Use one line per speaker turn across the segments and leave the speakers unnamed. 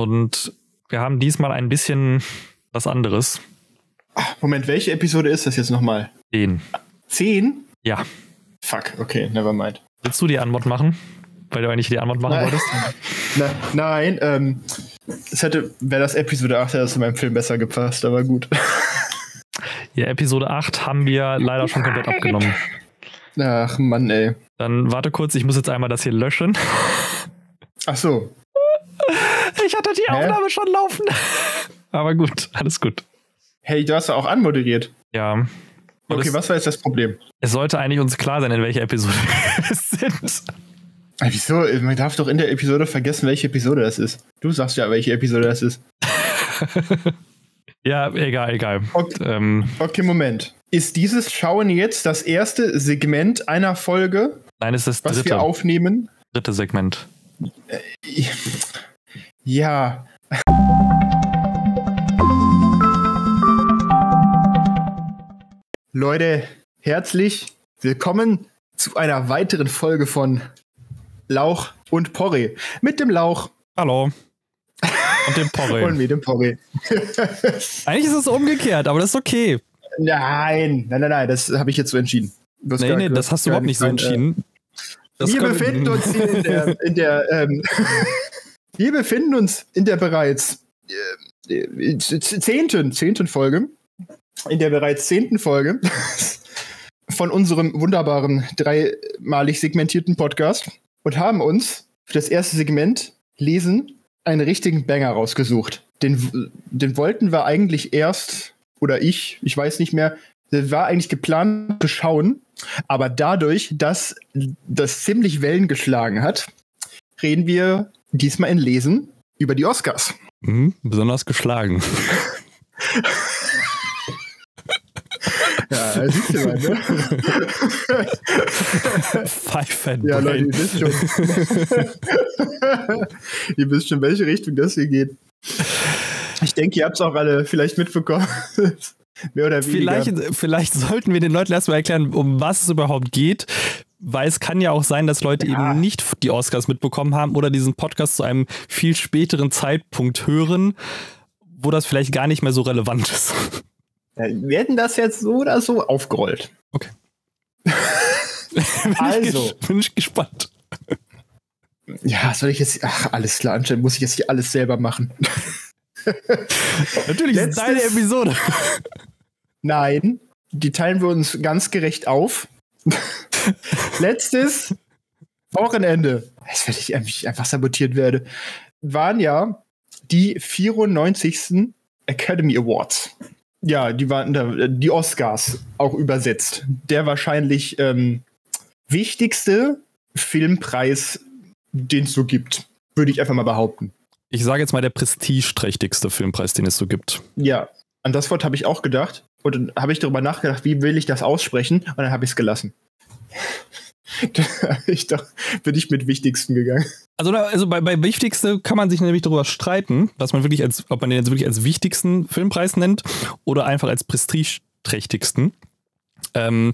Und wir haben diesmal ein bisschen was anderes.
Moment, welche Episode ist das jetzt nochmal?
Den.
Zehn?
Ja.
Fuck, okay, never mind.
Willst du die Antwort machen? Weil du eigentlich die Antwort machen
Nein.
wolltest?
Na, nein, ähm, es hätte, wäre das Episode 8, hätte das in meinem Film besser gepasst, aber gut.
Ja, Episode 8 haben wir leider schon komplett abgenommen.
Ach Mann, ey.
Dann warte kurz, ich muss jetzt einmal das hier löschen.
Ach so.
Ich hatte die
Hä?
Aufnahme schon laufen. Aber gut, alles gut.
Hey, du hast ja auch anmoderiert.
Ja. Und
Okay,
es,
was war jetzt das Problem?
es sollte eigentlich uns klar sein, in welcher Episode wir sind.
Wieso? Man darf doch in der Episode vergessen, welche Episode das ist. Du sagst ja, welche Episode das ist.
Ja, egal, egal.
Okay.
Ähm,
Okay, Moment. Ist dieses Schauen jetzt das erste Segment einer Folge,
nein, es ist das
was
dritte,
wir aufnehmen?
dritte Segment.
Ja. Leute, herzlich willkommen zu einer weiteren Folge von Lauch und Porree. Mit dem Lauch
Hallo. Und dem Porree.
und mit dem Porree.
Eigentlich ist es umgekehrt, aber das ist okay.
Nein, nein, nein, nein, das habe ich jetzt so entschieden. Du hast
Nee, nee, das hast du überhaupt nicht so
äh,
entschieden. Das
wir befinden uns hier in der, in der ähm, wir befinden uns in der bereits äh, zehnten, zehnten Folge, in der bereits zehnten Folge von unserem wunderbaren dreimalig segmentierten Podcast und haben uns für das erste Segment Lesen einen richtigen Banger rausgesucht. Den, den wollten wir eigentlich erst, oder ich, ich weiß nicht mehr, war eigentlich geplant zu schauen, aber dadurch, dass das ziemlich Wellen geschlagen hat, reden wir diesmal in Lesen über die Oscars.
Mhm, besonders geschlagen.
Ja, siehst du mal, ne?
Five and
Ja, Leute, ihr wisst schon. ihr wisst schon, welche Richtung das hier geht. Ich denke, ihr habt es auch alle vielleicht mitbekommen. Mehr oder weniger.
Vielleicht, vielleicht sollten wir den Leuten erstmal erklären, um was es überhaupt geht. Weil es kann ja auch sein, dass Leute
Ja.
eben nicht die Oscars mitbekommen haben oder diesen Podcast zu einem viel späteren Zeitpunkt hören, wo das vielleicht gar nicht mehr so relevant ist.
Ja, wir hätten das jetzt so oder so aufgerollt.
Okay. Bin
Also.
ich, bin ich gespannt.
Ja, soll ich jetzt. Ach, alles klar, anscheinend muss ich jetzt hier alles selber machen.
Natürlich ist es
Letztes-
deine Episode.
Nein, die teilen wir uns ganz gerecht auf. Letztes Wochenende, als wenn ich einfach sabotiert werde, waren ja die 94. Academy Awards. Ja, die waren da, die Oscars auch übersetzt. Der wahrscheinlich ähm, wichtigste Filmpreis, den es so gibt. Würde ich einfach mal behaupten.
Ich sage jetzt mal der prestigeträchtigste Filmpreis, den es so gibt.
Ja, an das Wort habe ich auch gedacht. Und dann habe ich darüber nachgedacht, wie will ich das aussprechen? Und dann habe ich es gelassen. ich doch, bin ich mit Wichtigsten gegangen.
Also, also bei, bei wichtigste kann man sich nämlich darüber streiten, was man wirklich als, ob man den jetzt wirklich als wichtigsten Filmpreis nennt oder einfach als prestigeträchtigsten. Ähm,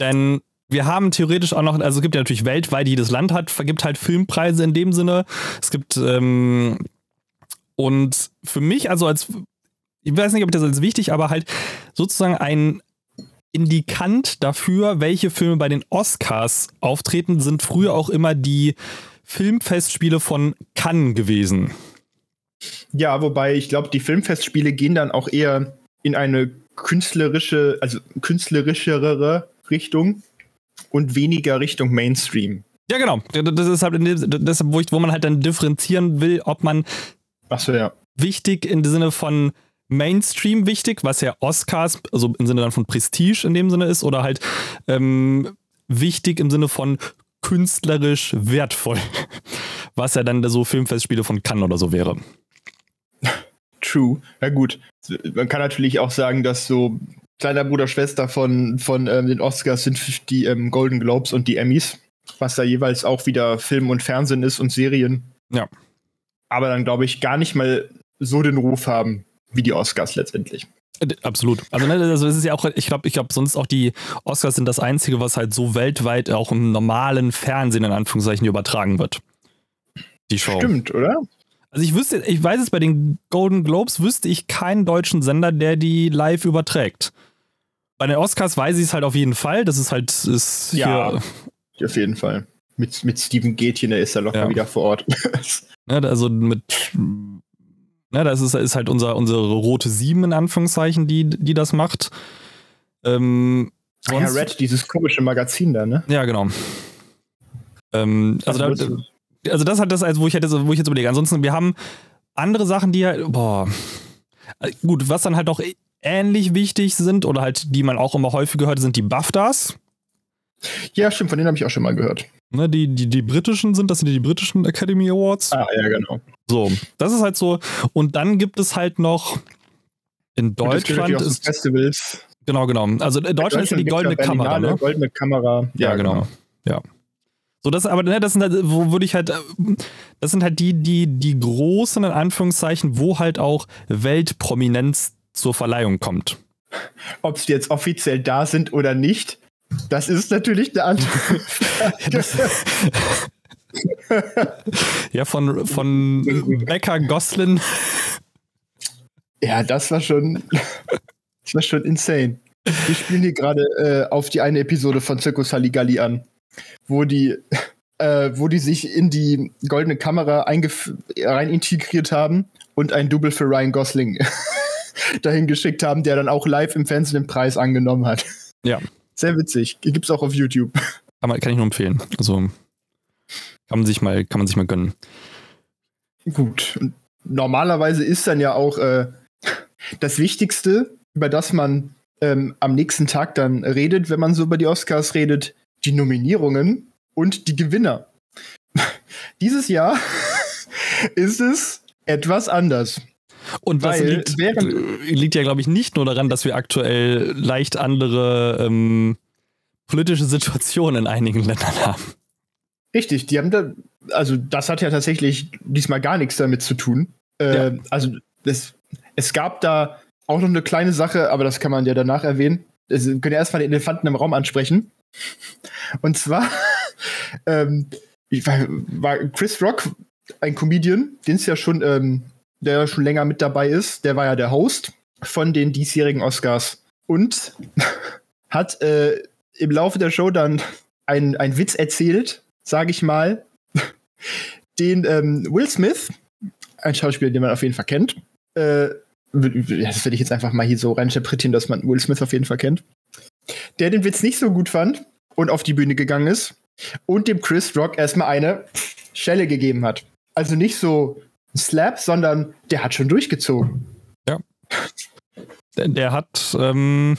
denn wir haben theoretisch auch noch, also es gibt ja natürlich weltweit, jedes Land hat, vergibt halt Filmpreise in dem Sinne. Es gibt, ähm, und für mich, also als, ich weiß nicht, ob das als wichtig, aber halt sozusagen ein Indikant dafür, welche Filme bei den Oscars auftreten, sind früher auch immer die Filmfestspiele von Cannes gewesen.
Ja, wobei ich glaube, die Filmfestspiele gehen dann auch eher in eine künstlerische, also künstlerischere Richtung und weniger Richtung Mainstream.
Ja, genau. Das ist halt das, wo, ich, wo man halt dann differenzieren will, ob man
Achso, ja.
wichtig im Sinne von Mainstream wichtig, was ja Oscars, also im Sinne dann von Prestige in dem Sinne ist, oder halt ähm, wichtig im Sinne von künstlerisch wertvoll, was ja dann so Filmfestspiele von Cannes oder so wäre.
True. Ja gut. Man kann natürlich auch sagen, dass so kleiner Bruder, Schwester von, von ähm, den Oscars sind die ähm, Golden Globes und die Emmys, was da jeweils auch wieder Film und Fernsehen ist und Serien.
Ja.
Aber dann glaube ich gar nicht mal so den Ruf haben wie die Oscars letztendlich.
Äh, Absolut. Also, ne, also es ist ja auch, ich glaube, ich glaube, sonst auch die Oscars sind das Einzige, was halt so weltweit auch im normalen Fernsehen in Anführungszeichen übertragen wird. Die Show.
Stimmt, oder?
Also ich wüsste, ich weiß es bei den Golden Globes, wüsste ich keinen deutschen Sender, der die live überträgt. Bei den Oscars weiß ich es halt auf jeden Fall. Das ist halt ist
ja, auf jeden Fall. Mit, mit Steven Gätchen, der ist da locker ja. wieder vor Ort.
ja, also mit Ne, das ist, ist halt unser, unsere rote 7 in Anführungszeichen, die, die das macht. Ähm,
ja, Red, dieses komische Magazin da, ne?
Ja, genau. Ähm, also, da, also das hat das, als wo ich hätte, wo ich jetzt überlege. Ansonsten, wir haben andere Sachen, die halt, boah. Gut, was dann halt auch ähnlich wichtig sind oder halt, die man auch immer häufig gehört, sind die BAFTAs.
Ja, stimmt, von denen habe ich auch schon mal gehört.
Ne, die, die, die britischen sind, das sind die britischen Academy Awards.
Ah, ja, genau.
So, das ist halt so. Und dann gibt es halt noch in Deutschland.
Ist,
Festivals. Genau, genau. Also in Deutschland ist ja die goldene Kamera. Ne?
Goldene Kamera.
Ja, ja genau. genau. Ja. So, das, aber ne, das sind halt, wo würde ich halt, das sind halt die, die, die großen, in Anführungszeichen, wo halt auch Weltprominenz zur Verleihung kommt.
Ob sie jetzt offiziell da sind oder nicht, das ist natürlich eine andere Frage.
ja, von, von Becker Goslin.
Ja, das war schon, das war schon insane. Wir spielen hier gerade äh, auf die eine Episode von Circus Halligalli an, wo die, äh, wo die sich in die goldene Kamera rein integriert haben und ein Double für Ryan Gosling dahin geschickt haben, der dann auch live im Fernsehen den Preis angenommen hat.
Ja.
Sehr witzig. Gibt's auch auf YouTube.
Kann, man, kann ich nur empfehlen. Also kann man sich mal, kann man sich mal gönnen.
Gut. Normalerweise ist dann ja auch äh, das Wichtigste, über das man ähm, am nächsten Tag dann redet, wenn man so über die Oscars redet, die Nominierungen und die Gewinner. Dieses Jahr ist es etwas anders.
Und das liegt, liegt, ja, glaube ich, nicht nur daran, dass wir aktuell leicht andere ähm, politische Situationen in einigen Ländern haben.
Richtig, die haben da, also das hat ja tatsächlich diesmal gar nichts damit zu tun. Äh, ja. Also das, es gab da auch noch eine kleine Sache, aber das kann man ja danach erwähnen. wir können ja erstmal den Elefanten im Raum ansprechen. Und zwar ähm, war, war Chris Rock ein Comedian, den es ja schon ähm, der schon länger mit dabei ist, der war ja der Host von den diesjährigen Oscars und hat äh, im Laufe der Show dann einen Witz erzählt, sage ich mal, den ähm, Will Smith, ein Schauspieler, den man auf jeden Fall kennt, äh, das werde ich jetzt einfach mal hier so reininterpretieren, dass man Will Smith auf jeden Fall kennt, der den Witz nicht so gut fand und auf die Bühne gegangen ist und dem Chris Rock erstmal eine Schelle gegeben hat. Also nicht so Slap, sondern der hat schon durchgezogen.
Ja. Der, der hat ähm,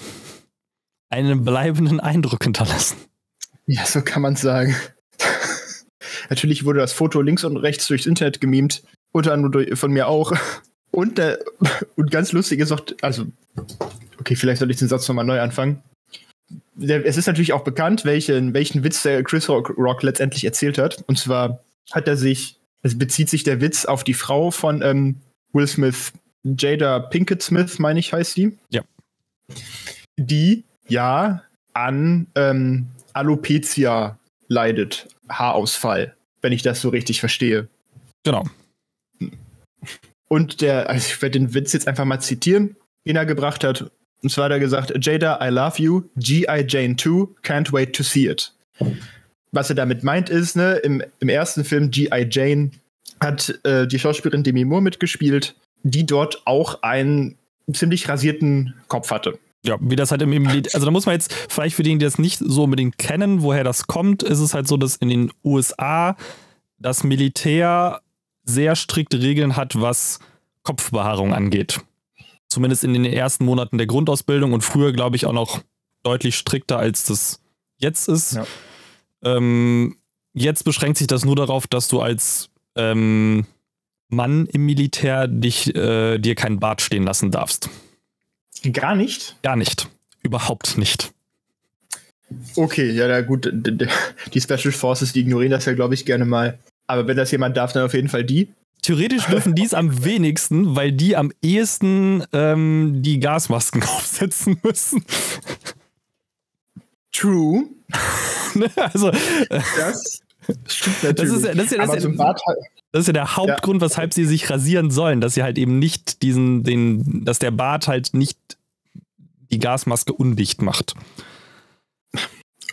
einen bleibenden Eindruck hinterlassen.
Ja, so kann man sagen. Natürlich wurde das Foto links und rechts durchs Internet gemimt, unter anderem von mir auch. Und, der, und ganz lustig ist auch, also, okay, vielleicht soll ich den Satz nochmal neu anfangen. Der, es ist natürlich auch bekannt, welchen, welchen Witz der Chris Rock, Rock letztendlich erzählt hat. Und zwar hat er sich es bezieht sich der Witz auf die Frau von ähm, Will Smith, Jada Pinkett Smith, meine ich, heißt sie.
Ja.
Die ja an ähm, Alopecia leidet, Haarausfall, wenn ich das so richtig verstehe.
Genau.
Und der, also ich werde den Witz jetzt einfach mal zitieren, den er gebracht hat. Und zwar hat er gesagt, Jada, I love you, G.I. Jane 2, can't wait to see it was er damit meint, ist, ne, im, im ersten Film G.I. Jane hat äh, die Schauspielerin Demi Moore mitgespielt, die dort auch einen ziemlich rasierten Kopf hatte.
Ja, wie das halt im, im Lied, also da muss man jetzt, vielleicht für diejenigen, die das nicht so unbedingt kennen, woher das kommt, ist es halt so, dass in den USA das Militär sehr strikte Regeln hat, was Kopfbehaarung angeht. Zumindest in den ersten Monaten der Grundausbildung und früher, glaube ich, auch noch deutlich strikter, als das jetzt ist. Ja. Ähm, jetzt beschränkt sich das nur darauf, dass du als ähm, Mann im Militär dich, äh, dir keinen Bart stehen lassen darfst.
Gar nicht?
Gar nicht. Überhaupt nicht.
Okay, ja, na gut, die Special Forces, die ignorieren das ja, glaube ich, gerne mal. Aber wenn das jemand darf, dann auf jeden Fall die.
Theoretisch dürfen die es am wenigsten, weil die am ehesten ähm, die Gasmasken aufsetzen müssen.
True.
also, das
stimmt natürlich. Das ist, das ist, das so ein Bart,
Das ist ja der Hauptgrund, ja. weshalb sie sich rasieren sollen, dass sie halt eben nicht diesen, den, dass der Bart halt nicht die Gasmaske undicht macht.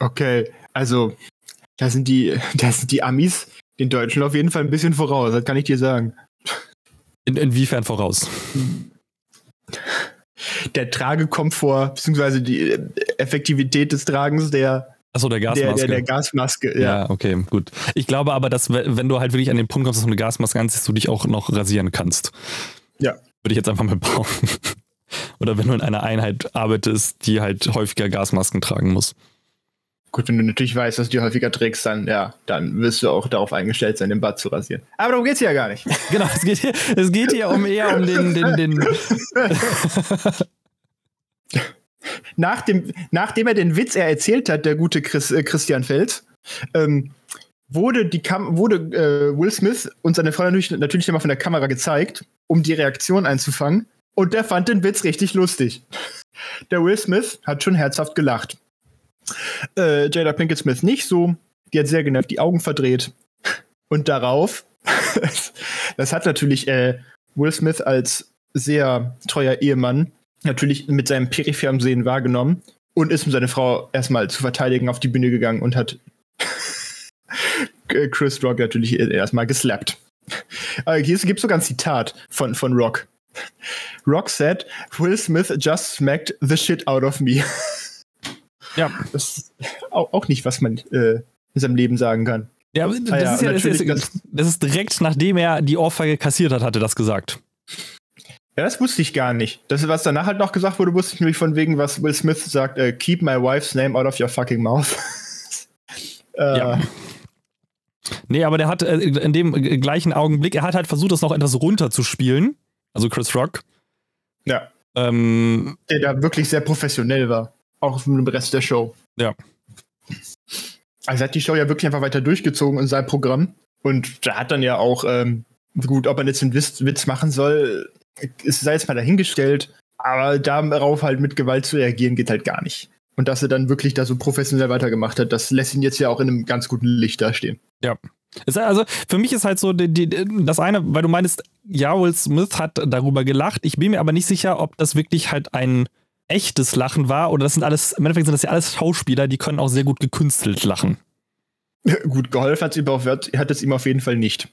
Okay, also da sind die, da sind die Amis den Deutschen auf jeden Fall ein bisschen voraus, das kann ich dir sagen.
In, inwiefern voraus?
Der Tragekomfort, beziehungsweise die Effektivität des Tragens der,
Achso, der Gasmaske.
Der, der, der Gasmaske,
ja. ja. okay, gut. Ich glaube aber, dass wenn du halt wirklich an den Punkt kommst, dass du eine Gasmaske anziehst, du dich auch noch rasieren kannst.
Ja.
Würde ich jetzt einfach mal behaupten. Oder wenn du in einer Einheit arbeitest, die halt häufiger Gasmasken tragen muss.
Gut, wenn du natürlich weißt, dass du die häufiger trägst, dann ja, dann wirst du auch darauf eingestellt sein, den Bart zu rasieren. Aber darum geht's ja gar nicht.
Genau, es geht hier, es geht hier um eher um den, den, den
Nach dem, nachdem er den Witz er erzählt hat, der gute Chris, äh, Christian Feld, ähm, wurde, die Kam wurde äh, Will Smith und seine Frau natürlich, natürlich immer von der Kamera gezeigt, um die Reaktion einzufangen. Und der fand den Witz richtig lustig. Der Will Smith hat schon herzhaft gelacht. Äh, Jada Pinkett Smith nicht so. Die hat sehr genervt die Augen verdreht. Und darauf, das hat natürlich äh, Will Smith als sehr treuer Ehemann natürlich mit seinem peripheren Sehen wahrgenommen und ist mit seiner Frau erstmal zu verteidigen auf die Bühne gegangen und hat Chris Rock natürlich erstmal geslappt. Äh, hier gibt es sogar ein Zitat von, von Rock. Rock said, Will Smith just smacked the shit out of me. Ja. Das ist auch, auch nicht, was man äh, in seinem Leben sagen kann.
Ja, das, ah, ja, ist ja, das, ist, das ist direkt nachdem er die Ohrfeige kassiert hat, hatte das gesagt.
Ja, das wusste ich gar nicht. Das, was danach halt noch gesagt wurde, wusste ich nämlich von wegen, was Will Smith sagt, uh, keep my wife's name out of your fucking mouth.
äh, ja. Nee, aber der hat äh, in dem gleichen Augenblick, er hat halt versucht, das noch etwas runterzuspielen. Also Chris Rock.
Ja. Ähm, der da wirklich sehr professionell war. Auch mit dem Rest der Show.
Ja.
Also hat die Show ja wirklich einfach weiter durchgezogen in seinem Programm. Und da hat dann ja auch, ähm, gut, ob man jetzt einen Witz, Witz machen soll, ist sei jetzt mal dahingestellt. Aber darauf halt mit Gewalt zu reagieren, geht halt gar nicht. Und dass er dann wirklich da so professionell weitergemacht hat, das lässt ihn jetzt ja auch in einem ganz guten Licht dastehen.
Ja. Also für mich ist halt so die, die, das eine, weil du meinst, ja, Will Smith hat darüber gelacht. Ich bin mir aber nicht sicher, ob das wirklich halt ein echtes Lachen war oder das sind alles, im Endeffekt sind das ja alles Schauspieler, die können auch sehr gut gekünstelt lachen.
Gut, geholfen es hat es ihm auf jeden Fall nicht.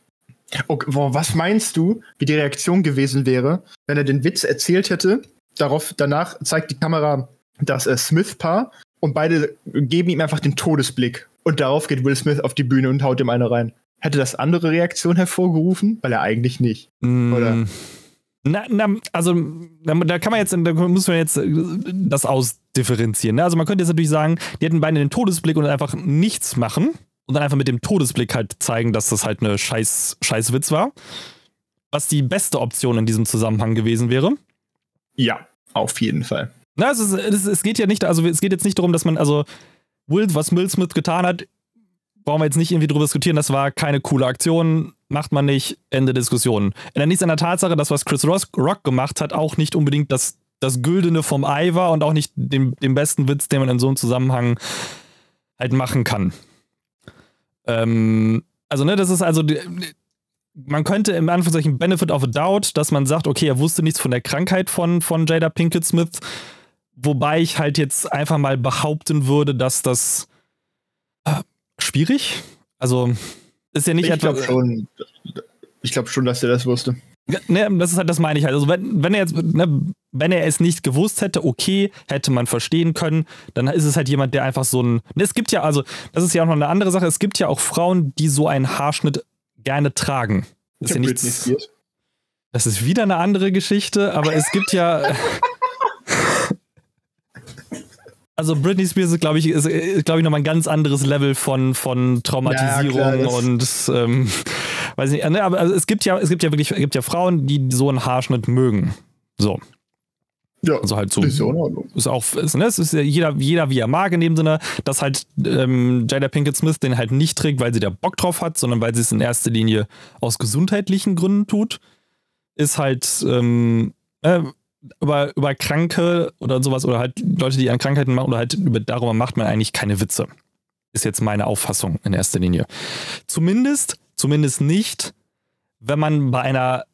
Okay, was meinst du, wie die Reaktion gewesen wäre, wenn er den Witz erzählt hätte? Darauf, danach zeigt die Kamera das äh, Smith-Paar und beide geben ihm einfach den Todesblick. Und darauf geht Will Smith auf die Bühne und haut ihm eine rein. Hätte das andere Reaktion hervorgerufen? Weil er eigentlich nicht. Mm. Oder?
Na, na, also da kann man jetzt, da muss man jetzt äh, das ausdifferenzieren. Ne? Also man könnte jetzt natürlich sagen, die hätten beide den Todesblick und einfach nichts machen und dann einfach mit dem Todesblick halt zeigen, dass das halt eine scheiß, scheiß Witz war. Was die beste Option in diesem Zusammenhang gewesen wäre.
Ja, auf jeden Fall.
Na, es, ist, es, es geht ja nicht, also es geht jetzt nicht darum, dass man, also Will, was Will Smith getan hat, brauchen wir jetzt nicht irgendwie drüber diskutieren, das war keine coole Aktion, macht man nicht, Ende Diskussion. Ändert nichts an der Tatsache, dass was Chris Rock gemacht hat, auch nicht unbedingt das, das Güldene vom Ei war und auch nicht den, den besten Witz, den man in so einem Zusammenhang halt machen kann. Ähm, also, ne, das ist also, man könnte im Anführungszeichen Benefit of a Doubt, dass man sagt, okay, er wusste nichts von der Krankheit von, von Jada Pinkett Smith, wobei ich halt jetzt einfach mal behaupten würde, dass das äh, schwierig. Also ist ja nicht
ich glaube schon. Ich glaube schon, dass er das wusste.
Ne, das ist halt, das meine ich halt. Also wenn, wenn er jetzt, ne, wenn er es nicht gewusst hätte, okay, hätte man verstehen können, dann ist es halt jemand, der einfach so ein. Ne, es gibt ja, also, das ist ja auch noch eine andere Sache, es gibt ja auch Frauen, die so einen Haarschnitt gerne tragen. Das ist ja nichts. Das ist wieder eine andere Geschichte, aber es gibt ja. also Britney Spears ist, glaube ich, ist, ist glaube ich, nochmal ein ganz anderes Level von, von Traumatisierung ja, klar, und ähm, weiß nicht, ne, aber also es gibt ja, es gibt ja wirklich, es gibt ja Frauen, die so einen Haarschnitt mögen. So.
Ja, also halt so. Ist ja in Ordnung.
Ist auch, ist, ne, es ist ja jeder, jeder wie er mag in dem Sinne, dass halt ähm, Jada Pinkett Smith den halt nicht trägt, weil sie da Bock drauf hat, sondern weil sie es in erster Linie aus gesundheitlichen Gründen tut. Ist halt, ähm, äh, über, über Kranke oder sowas oder halt Leute, die an Krankheiten machen oder halt über, darüber macht man eigentlich keine Witze. Ist jetzt meine Auffassung in erster Linie. Zumindest, zumindest nicht, wenn man bei einer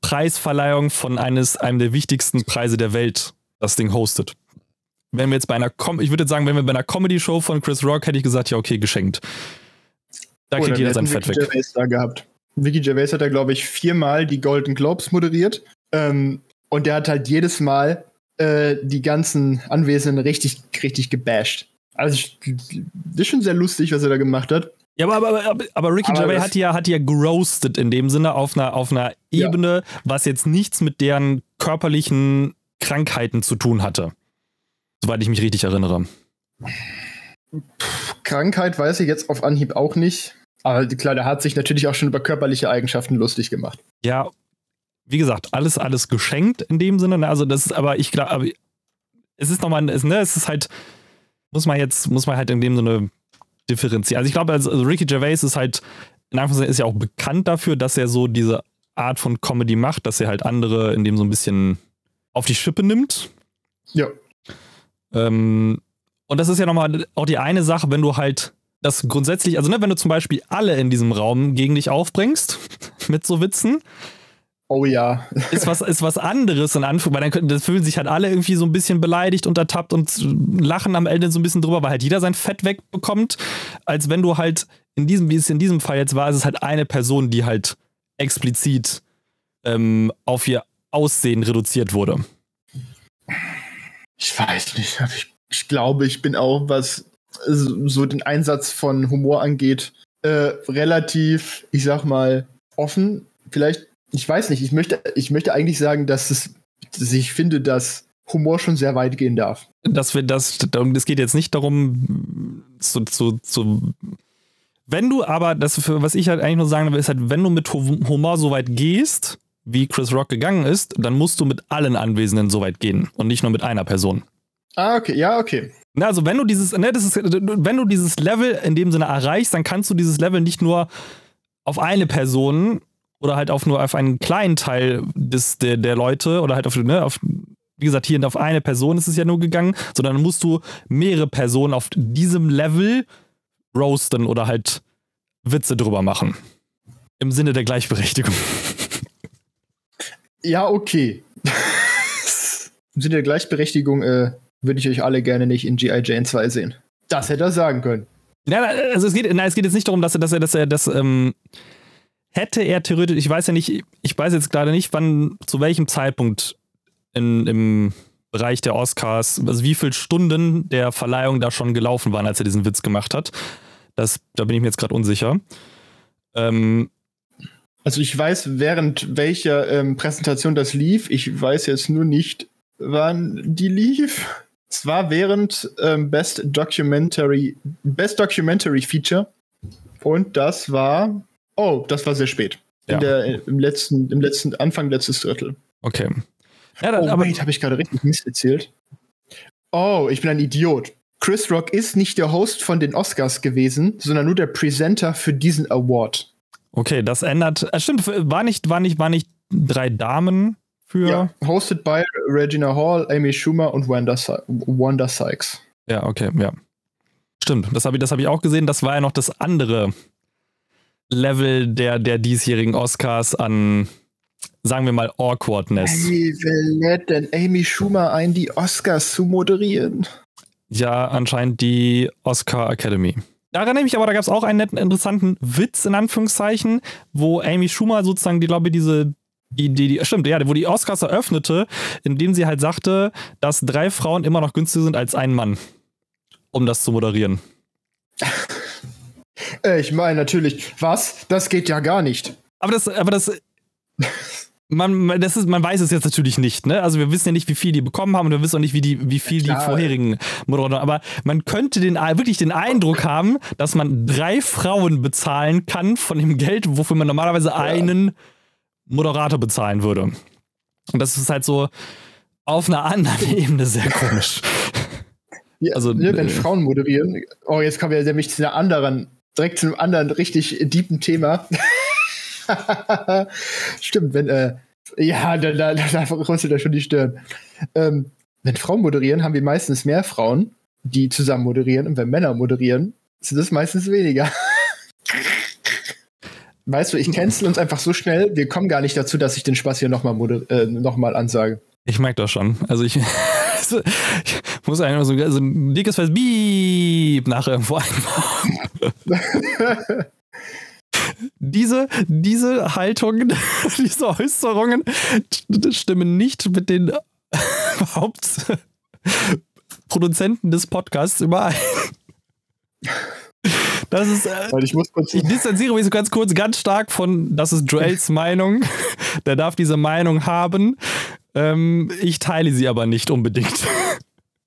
Preisverleihung von eines, einem der wichtigsten Preise der Welt das Ding hostet. Wenn wir jetzt bei einer, Com ich würde jetzt sagen, wenn wir bei einer Comedy-Show von Chris Rock, hätte ich gesagt, ja, okay, geschenkt.
Da kriegt jeder sein Fett weg. Gervais da gehabt. Vicky Gervais hat da, glaube ich, viermal die Golden Globes moderiert. Ähm, und der hat halt jedes Mal äh, die ganzen Anwesenden richtig, richtig gebasht. Also, das ist schon sehr lustig, was er da gemacht hat.
Ja, aber, aber, aber, aber Ricky Gervais hat ja, hat ja geroastet in dem Sinne auf einer, auf einer Ebene, ja. was jetzt nichts mit deren körperlichen Krankheiten zu tun hatte. Soweit ich mich richtig erinnere.
Puh, Krankheit weiß ich jetzt auf Anhieb auch nicht. Aber klar, der hat sich natürlich auch schon über körperliche Eigenschaften lustig gemacht.
Ja, wie gesagt, alles, alles geschenkt in dem Sinne. Ne? Also, das ist aber, ich glaube, es ist nochmal, es, ne, es ist halt, muss man jetzt, muss man halt in dem Sinne differenzieren. Also, ich glaube, also, also Ricky Gervais ist halt, in Anführungszeichen, ist ja auch bekannt dafür, dass er so diese Art von Comedy macht, dass er halt andere in dem so ein bisschen auf die Schippe nimmt.
Ja.
Ähm, und das ist ja nochmal auch die eine Sache, wenn du halt das grundsätzlich, also ne, wenn du zum Beispiel alle in diesem Raum gegen dich aufbringst, mit so Witzen,
Oh ja.
ist was, ist was anderes in Anführungszeichen, weil dann können, das fühlen sich halt alle irgendwie so ein bisschen beleidigt und ertappt und lachen am Ende so ein bisschen drüber, weil halt jeder sein Fett wegbekommt, als wenn du halt in diesem, wie es in diesem Fall jetzt war, ist es halt eine Person, die halt explizit ähm, auf ihr Aussehen reduziert wurde.
Ich weiß nicht, ich, ich glaube, ich bin auch, was so den Einsatz von Humor angeht, äh, relativ, ich sag mal, offen. Vielleicht ich weiß nicht, ich möchte, ich möchte eigentlich sagen, dass, es, dass ich finde, dass Humor schon sehr weit gehen darf.
Dass wir das, es geht jetzt nicht darum, zu, zu, zu wenn du aber, das für, was ich halt eigentlich nur sagen will, ist halt, wenn du mit Humor so weit gehst, wie Chris Rock gegangen ist, dann musst du mit allen Anwesenden so weit gehen und nicht nur mit einer Person.
Ah, okay, ja, okay.
Na, also wenn du dieses, ne, das ist, wenn du dieses Level in dem Sinne erreichst, dann kannst du dieses Level nicht nur auf eine Person oder halt auf nur auf einen kleinen Teil des, der, der Leute oder halt auf, ne, auf, wie gesagt, hier auf eine Person ist es ja nur gegangen, sondern musst du mehrere Personen auf diesem Level roasten oder halt Witze drüber machen. Im Sinne der Gleichberechtigung.
Ja, okay. Im Sinne der Gleichberechtigung äh, würde ich euch alle gerne nicht in G.I. Jane 2 sehen. Das hätte er sagen können.
Ja, also es geht, nein, es geht jetzt nicht darum, dass er, dass er, dass er das, ähm, hätte er theoretisch, ich weiß ja nicht, ich weiß jetzt gerade nicht, wann, zu welchem Zeitpunkt in, im Bereich der Oscars, also wie viele Stunden der Verleihung da schon gelaufen waren, als er diesen Witz gemacht hat. Das, da bin ich mir jetzt gerade unsicher. Ähm,
also ich weiß, während welcher ähm, Präsentation das lief. Ich weiß jetzt nur nicht, wann die lief. Es war während ähm, Best Documentary, Best Documentary Feature. Und das war Oh, das war sehr spät. Ja. Der, Im letzten, im letzten, Anfang letztes Drittel.
Okay.
Ja, dann, oh, aber habe ich gerade richtig Mist erzählt. Oh, ich bin ein Idiot. Chris Rock ist nicht der Host von den Oscars gewesen, sondern nur der Presenter für diesen Award.
Okay, das ändert. Äh, stimmt, war nicht, war nicht, war nicht drei Damen für. Ja,
hosted by Regina Hall, Amy Schumer und Wanda, Wanda Sykes.
Ja, okay, ja. Stimmt, das habe ich, hab ich auch gesehen. Das war ja noch das andere Level der, der diesjährigen Oscars an, sagen wir mal, Awkwardness.
Wie lädt denn Amy Schumer ein, die Oscars zu moderieren?
Ja, anscheinend die Oscar Academy. Da erinnere ich aber, da gab es auch einen netten, interessanten Witz, in Anführungszeichen, wo Amy Schumer sozusagen, die ich, diese die, die, die, stimmt, ja, wo die Oscars eröffnete, indem sie halt sagte, dass drei Frauen immer noch günstiger sind als ein Mann, um das zu moderieren.
Äh, ich meine natürlich, was? Das geht ja gar nicht.
Aber das, aber das. Man, das ist, man weiß es jetzt natürlich nicht, ne? Also wir wissen ja nicht, wie viel die bekommen haben und wir wissen auch nicht, wie, die, wie viel ja, die vorherigen Moderatoren. Aber man könnte den, wirklich den Eindruck haben, dass man drei Frauen bezahlen kann von dem Geld, wofür man normalerweise ja. einen Moderator bezahlen würde. Und das ist halt so auf einer anderen Ebene sehr komisch.
Ja, also, ne, wenn äh, Frauen moderieren, oh, jetzt kommen wir nämlich zu einer anderen direkt zu einem anderen richtig deepen Thema. Stimmt, wenn, äh, ja, da, da, da runzelt er schon die Stirn. Ähm, wenn Frauen moderieren, haben wir meistens mehr Frauen, die zusammen moderieren. Und wenn Männer moderieren, sind es meistens weniger. Weißt du, ich cancel uns einfach so schnell, wir kommen gar nicht dazu, dass ich den Spaß hier nochmal äh, noch ansage.
Ich merke das schon. Also ich, ich muss einfach so, so ein dickes Fest Beep nach irgendwo einbauen. diese, diese Haltungen, diese Äußerungen stimmen nicht mit den Hauptproduzenten des Podcasts überein. Das ist. Äh, ich, ich distanziere mich so ganz kurz ganz stark von, das ist Joels Meinung. Der darf diese Meinung haben. Ähm, ich teile sie aber nicht unbedingt.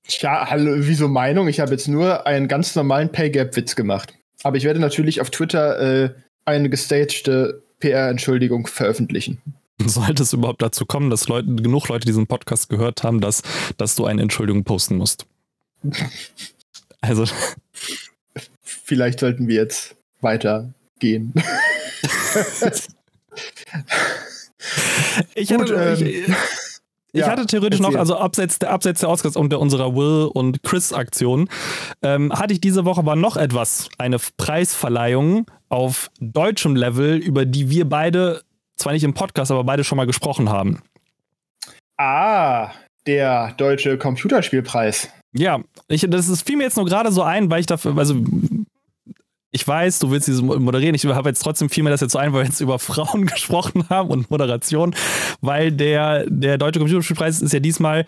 Ja, hallo, wieso Meinung? Ich habe jetzt nur einen ganz normalen Pay Gap Witz gemacht. Aber ich werde natürlich auf Twitter äh, eine gestagte PR-Entschuldigung veröffentlichen.
Sollte es überhaupt dazu kommen, dass Leute, genug Leute diesen Podcast gehört haben, dass, dass du eine Entschuldigung posten musst?
Also. Vielleicht sollten wir jetzt weitergehen.
ich hatte, Gut, ähm, ich, ich ja, hatte theoretisch noch, also abseits der, abseits der Oscars und der, unserer Will und Chris-Aktion, ähm, hatte ich diese Woche aber noch etwas, eine Preisverleihung auf deutschem Level, über die wir beide, zwar nicht im Podcast, aber beide schon mal gesprochen haben.
Ah, der deutsche Computerspielpreis.
Ja, ich, das ist, fiel mir jetzt nur gerade so ein, weil ich dafür, also ich weiß, du willst diese moderieren. Ich habe jetzt trotzdem viel mehr das jetzt so ein, weil wir jetzt über Frauen gesprochen haben und Moderation, weil der, der Deutsche Computerspielpreis ist ja diesmal,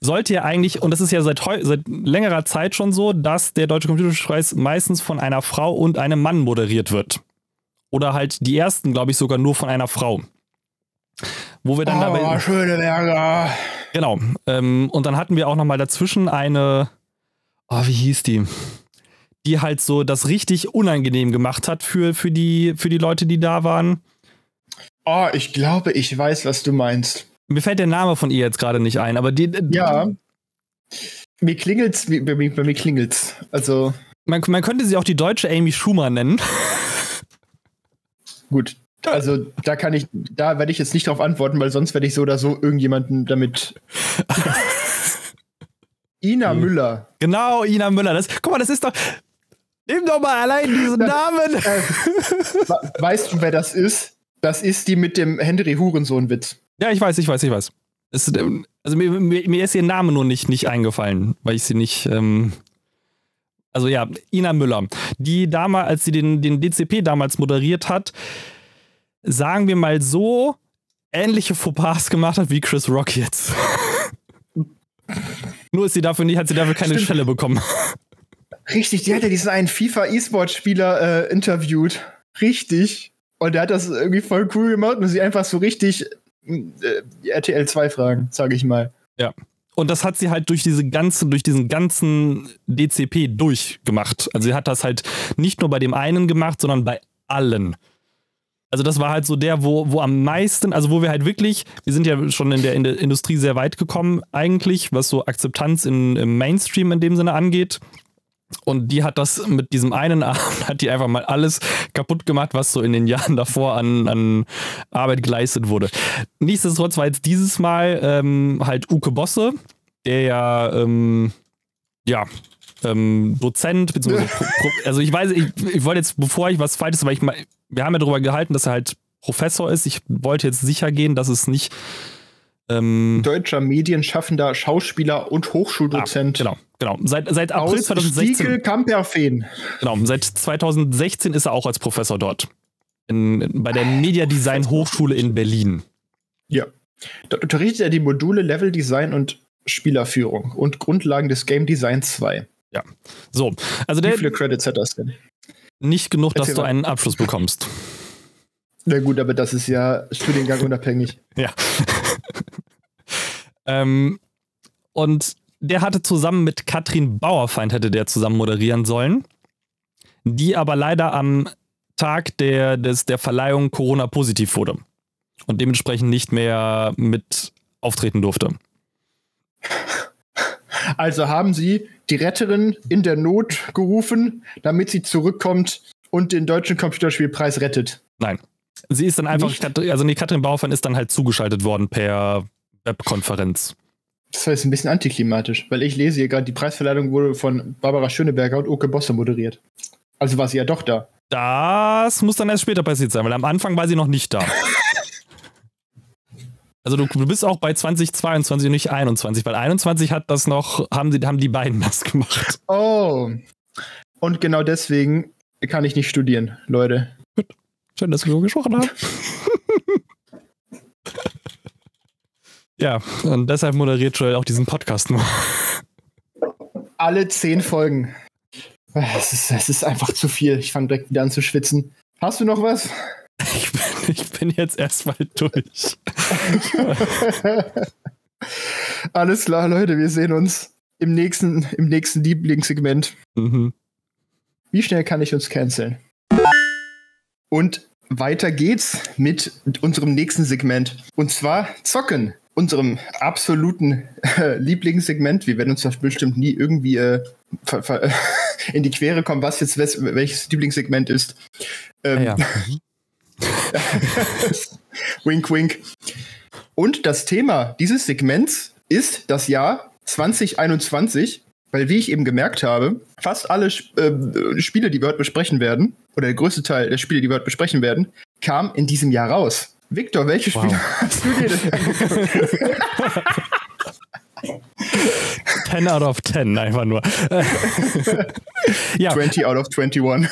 sollte ja eigentlich, und das ist ja seit, seit längerer Zeit schon so, dass der Deutsche Computerspielpreis meistens von einer Frau und einem Mann moderiert wird. Oder halt die ersten, glaube ich, sogar nur von einer Frau. Wo wir dann oh, dabei.
schöne Berger.
Genau. Ähm, und dann hatten wir auch nochmal dazwischen eine. Oh, wie hieß die? Die halt so das richtig unangenehm gemacht hat für, für, die, für die Leute, die da waren.
Oh, ich glaube, ich weiß, was du meinst.
Mir fällt der Name von ihr jetzt gerade nicht ein, aber die.
Ja. Mir klingelt's, bei mir, bei mir klingelt's. Also.
Man, man könnte sie auch die deutsche Amy Schumer nennen.
Gut. Also da kann ich, da werde ich jetzt nicht drauf antworten, weil sonst werde ich so oder so irgendjemanden damit. Ina. Müller.
Genau, Ina Müller. Das, guck mal, das ist doch. Nimm doch mal allein diesen Namen.
Äh, weißt du, wer das ist? Das ist die mit dem Henry Hurensohn-Witz.
Ja, ich weiß, ich weiß, ich weiß. Es, ähm, also mir, mir, mir, ist ihr Name nur nicht, nicht eingefallen, weil ich sie nicht. Ähm also ja, Ina Müller, die damals, als sie den, den DCP damals moderiert hat, sagen wir mal so, ähnliche Fauxpas gemacht hat wie Chris Rock jetzt. Nur ist sie dafür nicht, hat sie dafür keine Stimmt. Stelle bekommen.
Richtig, die hat ja diesen einen FIFA-E-Sport-Spieler äh, interviewt. Richtig. Und der hat das irgendwie voll cool gemacht und sie einfach so richtig äh, RTL 2 fragen, sage ich mal.
Ja. Und das hat sie halt durch diese ganzen, durch diesen ganzen DCP durchgemacht. Also sie hat das halt nicht nur bei dem einen gemacht, sondern bei allen. Also das war halt so der, wo, wo am meisten, also wo wir halt wirklich, wir sind ja schon in der, in der Industrie sehr weit gekommen eigentlich, was so Akzeptanz in, im Mainstream in dem Sinne angeht. Und die hat das mit diesem einen Abend, hat die einfach mal alles kaputt gemacht, was so in den Jahren davor an, an Arbeit geleistet wurde. Nichtsdestotrotz war jetzt dieses Mal ähm, halt Uke Bosse, der ja, ähm, ja, ähm, Dozent, beziehungsweise, also ich weiß, ich, ich wollte jetzt, bevor ich was Falsches, weil ich mal, wir haben ja darüber gehalten, dass er halt Professor ist. Ich wollte jetzt sicher gehen, dass es nicht
ähm, Deutscher Medienschaffender, Schauspieler und Hochschuldozent.
Ah, genau, genau. Seit, seit April Aus 2016. Stiegel
Kamperfeen.
Genau, seit 2016 ist er auch als Professor dort. In, bei der Media Design Hochschule in Berlin.
Ja. Dort unterrichtet er die Module Level Design und Spielerführung und Grundlagen des Game Designs 2.
Ja. So, also der.
Wie viele Credits hat das denn?
Nicht genug, Erzähl dass du einen Abschluss bekommst.
Na gut, aber das ist ja Studiengang unabhängig.
Ja. Ähm, und der hatte zusammen mit Katrin Bauerfeind, hätte der zusammen moderieren sollen, die aber leider am Tag der, des, der Verleihung Corona positiv wurde und dementsprechend nicht mehr mit auftreten durfte.
Also haben sie die Retterin in der Not gerufen, damit sie zurückkommt und den deutschen Computerspielpreis rettet.
Nein. Sie ist dann einfach, nicht? also nee, Katrin Bauerfeind ist dann halt zugeschaltet worden per Webkonferenz.
Das heißt ein bisschen antiklimatisch, weil ich lese hier gerade, die Preisverleihung wurde von Barbara Schöneberger und Oke Bosse moderiert. Also war sie ja doch da.
Das muss dann erst später passiert sein, weil am Anfang war sie noch nicht da. Also du, du bist auch bei 2022 und nicht 21, weil 21 hat das noch, haben, die, haben die beiden das gemacht.
Oh. Und genau deswegen kann ich nicht studieren, Leute.
Schön, dass wir so gesprochen haben. ja, und deshalb moderiert Joel auch diesen Podcast nur.
Alle zehn Folgen. Es ist, es ist einfach zu viel. Ich fange direkt wieder an zu schwitzen. Hast du noch was?
Ich bin, ich bin jetzt erstmal durch.
Alles klar, Leute, wir sehen uns im nächsten, im nächsten Lieblingssegment. Mhm. Wie schnell kann ich uns canceln? Und weiter geht's mit unserem nächsten Segment. Und zwar Zocken. Unserem absoluten äh, Lieblingssegment. Wir werden uns das bestimmt nie irgendwie äh, in die Quere kommen, was jetzt welches Lieblingssegment ist. Ähm, ja. wink, wink. Und das Thema dieses Segments ist das Jahr 2021, weil, wie ich eben gemerkt habe, fast alle äh, Spiele, die wir heute besprechen werden, oder der größte Teil der Spiele, die wir heute besprechen werden, kam in diesem Jahr raus. Victor, welche wow. Spiele hast du dir denn
10 out of 10, einfach nur.
ja. 20 out of 21.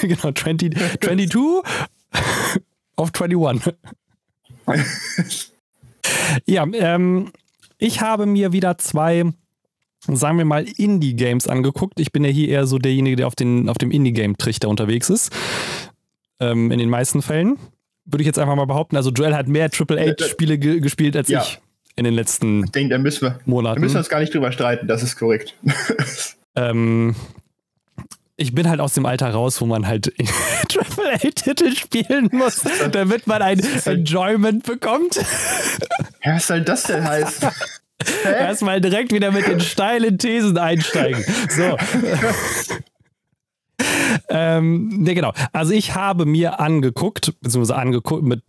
genau, 20, 22 of 21. ja, ähm, ich habe mir wieder zwei, sagen wir mal, Indie-Games angeguckt. Ich bin ja hier eher so derjenige, der auf, den, auf dem Indie-Game-Trichter unterwegs ist. Ähm, in den meisten Fällen. Würde ich jetzt einfach mal behaupten. Also Joel hat mehr AAA-Spiele ge gespielt als ja. ich in den letzten ich
denke, da müssen wir, Monaten. Da müssen wir uns gar nicht drüber streiten, das ist korrekt.
ähm, ich bin halt aus dem Alter raus, wo man halt AAA-Titel spielen muss, damit man ein Enjoyment bekommt.
Ja, was soll das denn heißen?
Erstmal direkt wieder mit den steilen Thesen einsteigen. So. Ähm, ne, genau. Also ich habe mir angeguckt, beziehungsweise angeguckt, mit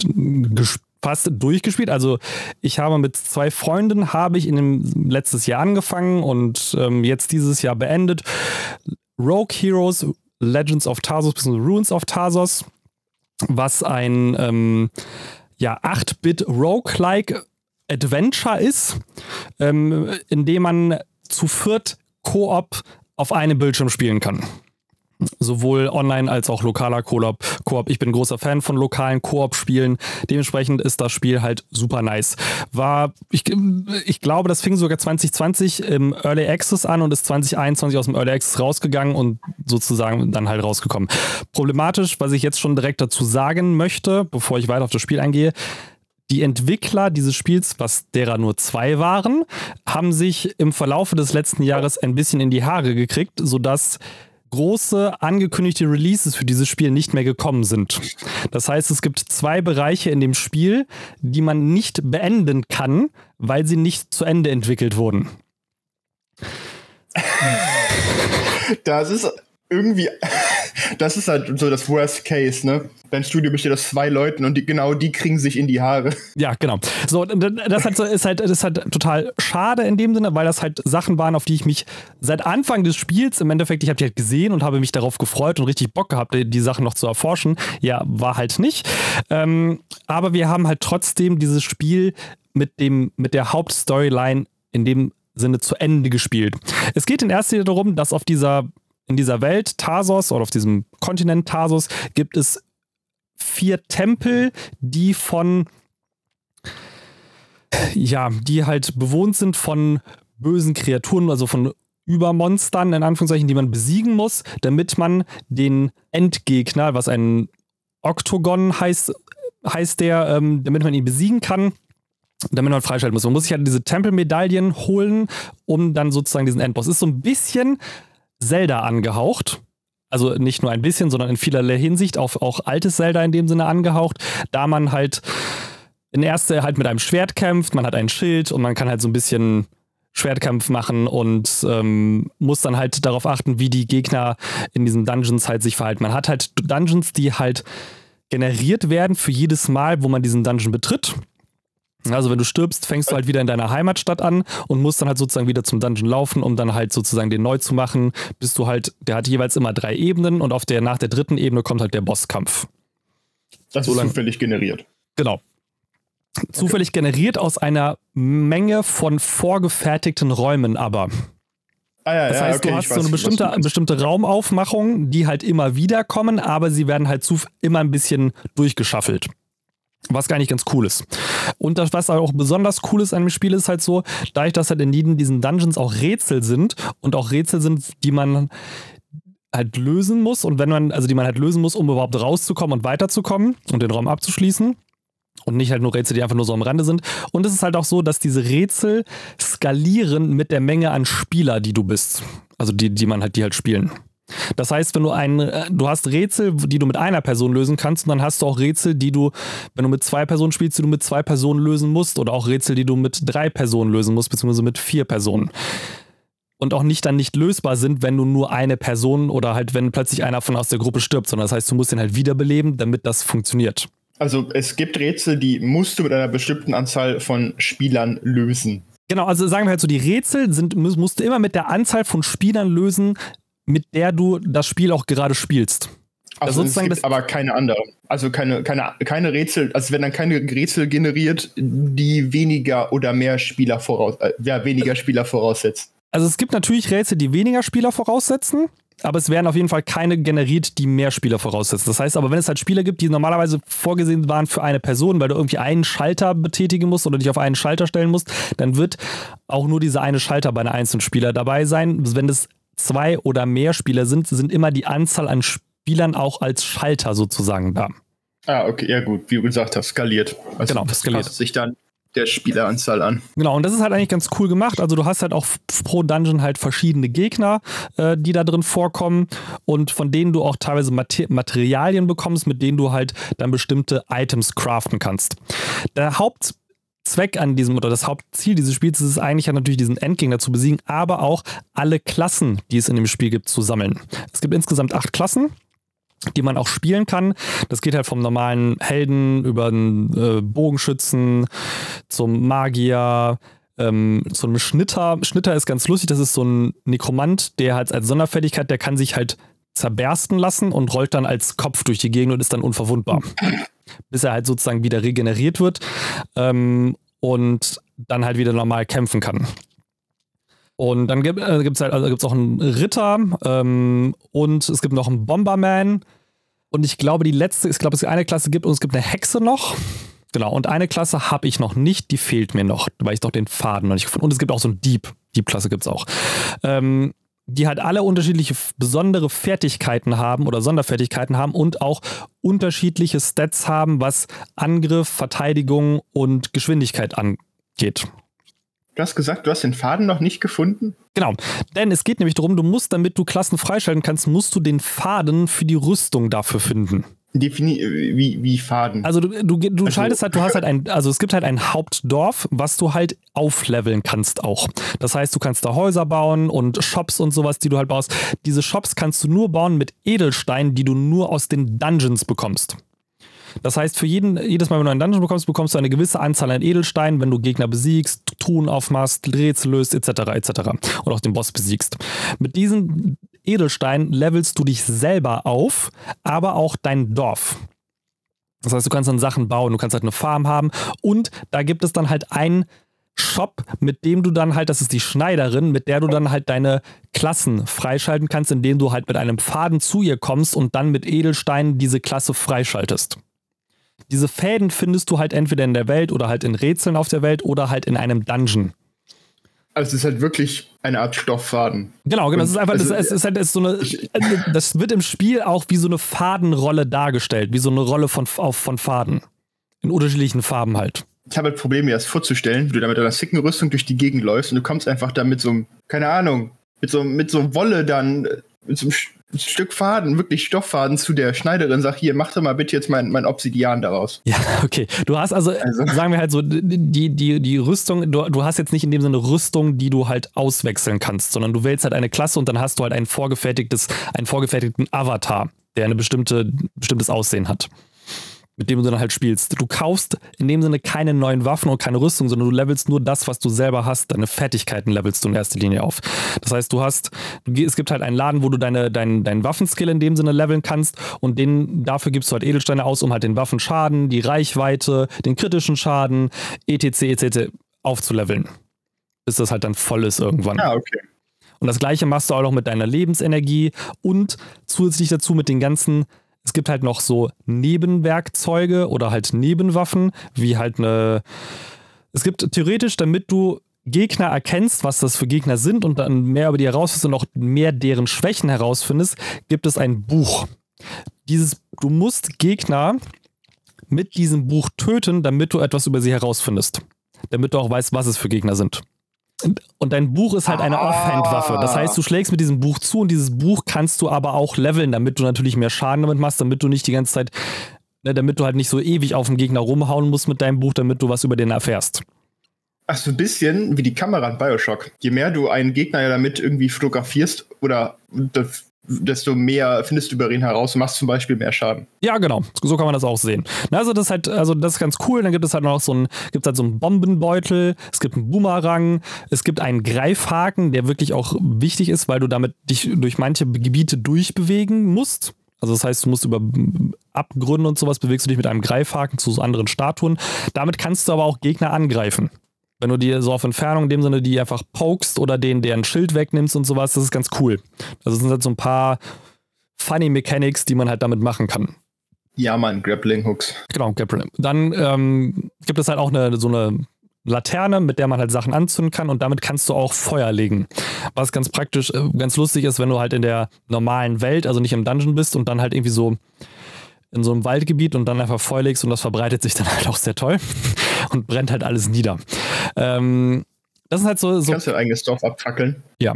fast durchgespielt. Also ich habe mit zwei Freunden habe ich in dem letztes Jahr angefangen und ähm, jetzt dieses Jahr beendet. Rogue Heroes Legends of Tarsos bzw. Ruins of Tarsos, was ein ähm, ja, 8-Bit Roguelike Adventure ist, ähm, in dem man zu viert Koop auf einem Bildschirm spielen kann sowohl online als auch lokaler Koop. Koop. Ich bin großer Fan von lokalen Koop-Spielen. Dementsprechend ist das Spiel halt super nice. War, ich, ich glaube, das fing sogar 2020 im Early Access an und ist 2021 aus dem Early Access rausgegangen und sozusagen dann halt rausgekommen. Problematisch, was ich jetzt schon direkt dazu sagen möchte, bevor ich weiter auf das Spiel eingehe, die Entwickler dieses Spiels, was derer nur zwei waren, haben sich im Verlaufe des letzten Jahres ein bisschen in die Haare gekriegt, sodass große angekündigte Releases für dieses Spiel nicht mehr gekommen sind. Das heißt, es gibt zwei Bereiche in dem Spiel, die man nicht beenden kann, weil sie nicht zu Ende entwickelt wurden.
Das ist irgendwie, das ist halt so das Worst Case, ne? Dein Studio besteht aus zwei Leuten und die, genau die kriegen sich in die Haare.
Ja, genau. So, das halt, ist, halt, das ist halt total schade in dem Sinne, weil das halt Sachen waren, auf die ich mich seit Anfang des Spiels, im Endeffekt, ich habe die halt gesehen und habe mich darauf gefreut und richtig Bock gehabt, die, die Sachen noch zu erforschen. Ja, war halt nicht. Ähm, aber wir haben halt trotzdem dieses Spiel mit, dem, mit der Hauptstoryline in dem Sinne zu Ende gespielt. Es geht in erster Linie darum, dass auf dieser in dieser Welt Tarsos oder auf diesem Kontinent Tarsos gibt es vier Tempel, die von ja, die halt bewohnt sind von bösen Kreaturen, also von Übermonstern, in Anführungszeichen, die man besiegen muss, damit man den Endgegner, was ein Oktogon heißt, heißt der, ähm, damit man ihn besiegen kann, damit man freischalten muss. Man muss sich halt diese Tempelmedaillen holen, um dann sozusagen diesen Endboss. Ist so ein bisschen Zelda angehaucht. Also nicht nur ein bisschen, sondern in vielerlei Hinsicht auf auch altes Zelda in dem Sinne angehaucht, da man halt in erster halt mit einem Schwert kämpft, man hat ein Schild und man kann halt so ein bisschen Schwertkampf machen und ähm, muss dann halt darauf achten, wie die Gegner in diesen Dungeons halt sich verhalten. Man hat halt Dungeons, die halt generiert werden für jedes Mal, wo man diesen Dungeon betritt. Also wenn du stirbst, fängst du halt wieder in deiner Heimatstadt an und musst dann halt sozusagen wieder zum Dungeon laufen, um dann halt sozusagen den neu zu machen, bis du halt, der hat jeweils immer drei Ebenen und auf der, nach der dritten Ebene kommt halt der Bosskampf.
Das so ist zufällig generiert.
Genau. Zufällig generiert aus einer Menge von vorgefertigten Räumen aber. Ah, ja, das heißt, okay, du hast so eine bestimmte, bestimmte Raumaufmachung, die halt immer wieder kommen, aber sie werden halt zu, immer ein bisschen durchgeschaffelt. Was gar nicht ganz cool ist. Und das, was auch besonders cool ist an dem Spiel, ist halt so, dadurch, dass halt in jedem diesen Dungeons auch Rätsel sind und auch Rätsel sind, die man halt lösen muss und wenn man, also die man halt lösen muss, um überhaupt rauszukommen und weiterzukommen und den Raum abzuschließen. Und nicht halt nur Rätsel, die einfach nur so am Rande sind. Und es ist halt auch so, dass diese Rätsel skalieren mit der Menge an Spieler, die du bist. Also die, die man halt, die halt spielen. Das heißt, wenn du ein, äh, du hast Rätsel, die du mit einer Person lösen kannst, und dann hast du auch Rätsel, die du, wenn du mit zwei Personen spielst, die du mit zwei Personen lösen musst, oder auch Rätsel, die du mit drei Personen lösen musst, beziehungsweise mit vier Personen. Und auch nicht dann nicht lösbar sind, wenn du nur eine Person oder halt, wenn plötzlich einer von aus der Gruppe stirbt, sondern das heißt, du musst ihn halt wiederbeleben, damit das funktioniert.
Also es gibt Rätsel, die musst du mit einer bestimmten Anzahl von Spielern lösen.
Genau, also sagen wir halt so, die Rätsel sind, musst du immer mit der Anzahl von Spielern lösen, mit der du das Spiel auch gerade spielst.
Also es gibt aber keine andere. Also keine, keine, keine Rätsel, also wenn dann keine Rätsel generiert, die weniger oder mehr Spieler voraus, äh, ja, weniger Spieler voraussetzt.
Also es gibt natürlich Rätsel, die weniger Spieler voraussetzen, aber es werden auf jeden Fall keine generiert, die mehr Spieler voraussetzen. Das heißt aber, wenn es halt Spieler gibt, die normalerweise vorgesehen waren für eine Person, weil du irgendwie einen Schalter betätigen musst oder dich auf einen Schalter stellen musst, dann wird auch nur dieser eine Schalter bei einem einzelnen Spieler dabei sein. Wenn das zwei oder mehr Spieler sind, sind immer die Anzahl an Spielern auch als Schalter sozusagen da.
Ah, okay, ja gut, wie du gesagt hast, skaliert.
Also genau, skaliert.
sich dann der Spieleranzahl an.
Genau, und das ist halt eigentlich ganz cool gemacht. Also du hast halt auch pro Dungeon halt verschiedene Gegner, äh, die da drin vorkommen und von denen du auch teilweise Mater Materialien bekommst, mit denen du halt dann bestimmte Items craften kannst. Der Haupt Zweck an diesem oder das Hauptziel dieses Spiels ist es eigentlich ja natürlich diesen Endgegner zu besiegen, aber auch alle Klassen, die es in dem Spiel gibt, zu sammeln. Es gibt insgesamt acht Klassen die man auch spielen kann. Das geht halt vom normalen Helden über einen äh, Bogenschützen zum Magier, ähm, zu Schnitter. Schnitter ist ganz lustig, das ist so ein Nekromant, der halt als Sonderfertigkeit, der kann sich halt zerbersten lassen und rollt dann als Kopf durch die Gegend und ist dann unverwundbar bis er halt sozusagen wieder regeneriert wird ähm, und dann halt wieder normal kämpfen kann. Und dann gibt es äh, halt, also auch einen Ritter ähm, und es gibt noch einen Bomberman. Und ich glaube, die letzte, ich glaube, es eine Klasse gibt und es gibt eine Hexe noch. Genau, und eine Klasse habe ich noch nicht, die fehlt mir noch, weil ich doch den Faden noch nicht gefunden habe. Und es gibt auch so einen Dieb. Dieb-Klasse gibt es auch. Ähm, die halt alle unterschiedliche besondere Fertigkeiten haben oder Sonderfertigkeiten haben und auch unterschiedliche Stats haben, was Angriff, Verteidigung und Geschwindigkeit angeht.
Du hast gesagt, du hast den Faden noch nicht gefunden?
Genau, denn es geht nämlich darum, du musst, damit du Klassen freischalten kannst, musst du den Faden für die Rüstung dafür finden.
Defini wie, wie Faden.
Also du, du, du also, schaltest halt, du hast halt ein, also es gibt halt ein Hauptdorf, was du halt aufleveln kannst auch. Das heißt, du kannst da Häuser bauen und Shops und sowas, die du halt baust. Diese Shops kannst du nur bauen mit Edelsteinen, die du nur aus den Dungeons bekommst. Das heißt, für jeden, jedes Mal, wenn du einen Dungeon bekommst, bekommst du eine gewisse Anzahl an Edelsteinen, wenn du Gegner besiegst, Truhen aufmachst, Rätsel löst, etc. etc. und auch den Boss besiegst. Mit diesen Edelsteinen levelst du dich selber auf, aber auch dein Dorf. Das heißt, du kannst dann Sachen bauen, du kannst halt eine Farm haben und da gibt es dann halt einen Shop, mit dem du dann halt, das ist die Schneiderin, mit der du dann halt deine Klassen freischalten kannst, indem du halt mit einem Faden zu ihr kommst und dann mit Edelsteinen diese Klasse freischaltest. Diese Fäden findest du halt entweder in der Welt oder halt in Rätseln auf der Welt oder halt in einem Dungeon.
Also es ist halt wirklich eine Art Stofffaden.
Genau, genau. Das ist einfach, also, das, ist halt das ist so eine, das wird im Spiel auch wie so eine Fadenrolle dargestellt, wie so eine Rolle von, auf, von Faden. In unterschiedlichen Farben halt.
Ich habe halt Probleme, mir das vorzustellen, wie du da mit einer sicken Rüstung durch die Gegend läufst und du kommst einfach da mit so einem, keine Ahnung, mit so, mit so Wolle dann, mit so einem ein Stück Faden, wirklich Stofffaden zu der Schneiderin, sag hier, mach doch mal bitte jetzt mein, mein Obsidian daraus.
Ja, okay. Du hast also, also, sagen wir halt so, die, die, die Rüstung, du, du hast jetzt nicht in dem Sinne Rüstung, die du halt auswechseln kannst, sondern du wählst halt eine Klasse und dann hast du halt ein vorgefertigtes, einen vorgefertigten Avatar, der ein bestimmte, bestimmtes Aussehen hat. Mit dem du dann halt spielst. Du kaufst in dem Sinne keine neuen Waffen und keine Rüstung, sondern du levelst nur das, was du selber hast. Deine Fertigkeiten levelst du in erster Linie auf. Das heißt, du hast, es gibt halt einen Laden, wo du deine, dein, deinen Waffenskill in dem Sinne leveln kannst und den, dafür gibst du halt Edelsteine aus, um halt den Waffenschaden, die Reichweite, den kritischen Schaden, etc. etc. aufzuleveln. Bis das halt dann voll ist irgendwann.
Ja, okay.
Und das gleiche machst du auch noch mit deiner Lebensenergie und zusätzlich dazu mit den ganzen es gibt halt noch so Nebenwerkzeuge oder halt Nebenwaffen, wie halt eine. Es gibt theoretisch, damit du Gegner erkennst, was das für Gegner sind und dann mehr über die herausfindest und auch mehr deren Schwächen herausfindest, gibt es ein Buch. Dieses, du musst Gegner mit diesem Buch töten, damit du etwas über sie herausfindest. Damit du auch weißt, was es für Gegner sind. Und dein Buch ist halt eine ah. Offhand-Waffe. Das heißt, du schlägst mit diesem Buch zu und dieses Buch kannst du aber auch leveln, damit du natürlich mehr Schaden damit machst, damit du nicht die ganze Zeit, ne, damit du halt nicht so ewig auf den Gegner rumhauen musst mit deinem Buch, damit du was über den erfährst.
Ach, so ein bisschen wie die Kamera in Bioshock. Je mehr du einen Gegner ja damit irgendwie fotografierst oder desto mehr findest du über ihn heraus und machst zum Beispiel mehr Schaden.
Ja, genau. So kann man das auch sehen. Also das ist halt, also das ist ganz cool. Dann gibt es halt noch so ein, gibt halt so einen Bombenbeutel, es gibt einen Boomerang, es gibt einen Greifhaken, der wirklich auch wichtig ist, weil du damit dich durch manche Gebiete durchbewegen musst. Also das heißt, du musst über Abgründe und sowas bewegst du dich mit einem Greifhaken zu so anderen Statuen. Damit kannst du aber auch Gegner angreifen. Wenn du dir so auf Entfernung in dem Sinne die einfach pokest oder den deren Schild wegnimmst und sowas, das ist ganz cool. Also es sind halt so ein paar funny Mechanics, die man halt damit machen kann.
Ja, man, Grappling Hooks.
Genau, Grappling. Dann ähm, gibt es halt auch eine, so eine Laterne, mit der man halt Sachen anzünden kann und damit kannst du auch Feuer legen. Was ganz praktisch, äh, ganz lustig ist, wenn du halt in der normalen Welt, also nicht im Dungeon bist und dann halt irgendwie so in so einem Waldgebiet und dann einfach Feuer legst und das verbreitet sich dann halt auch sehr toll und brennt halt alles nieder. Ähm, das ist halt so. so
kannst du dein eigenes Dorf abfackeln?
Ja.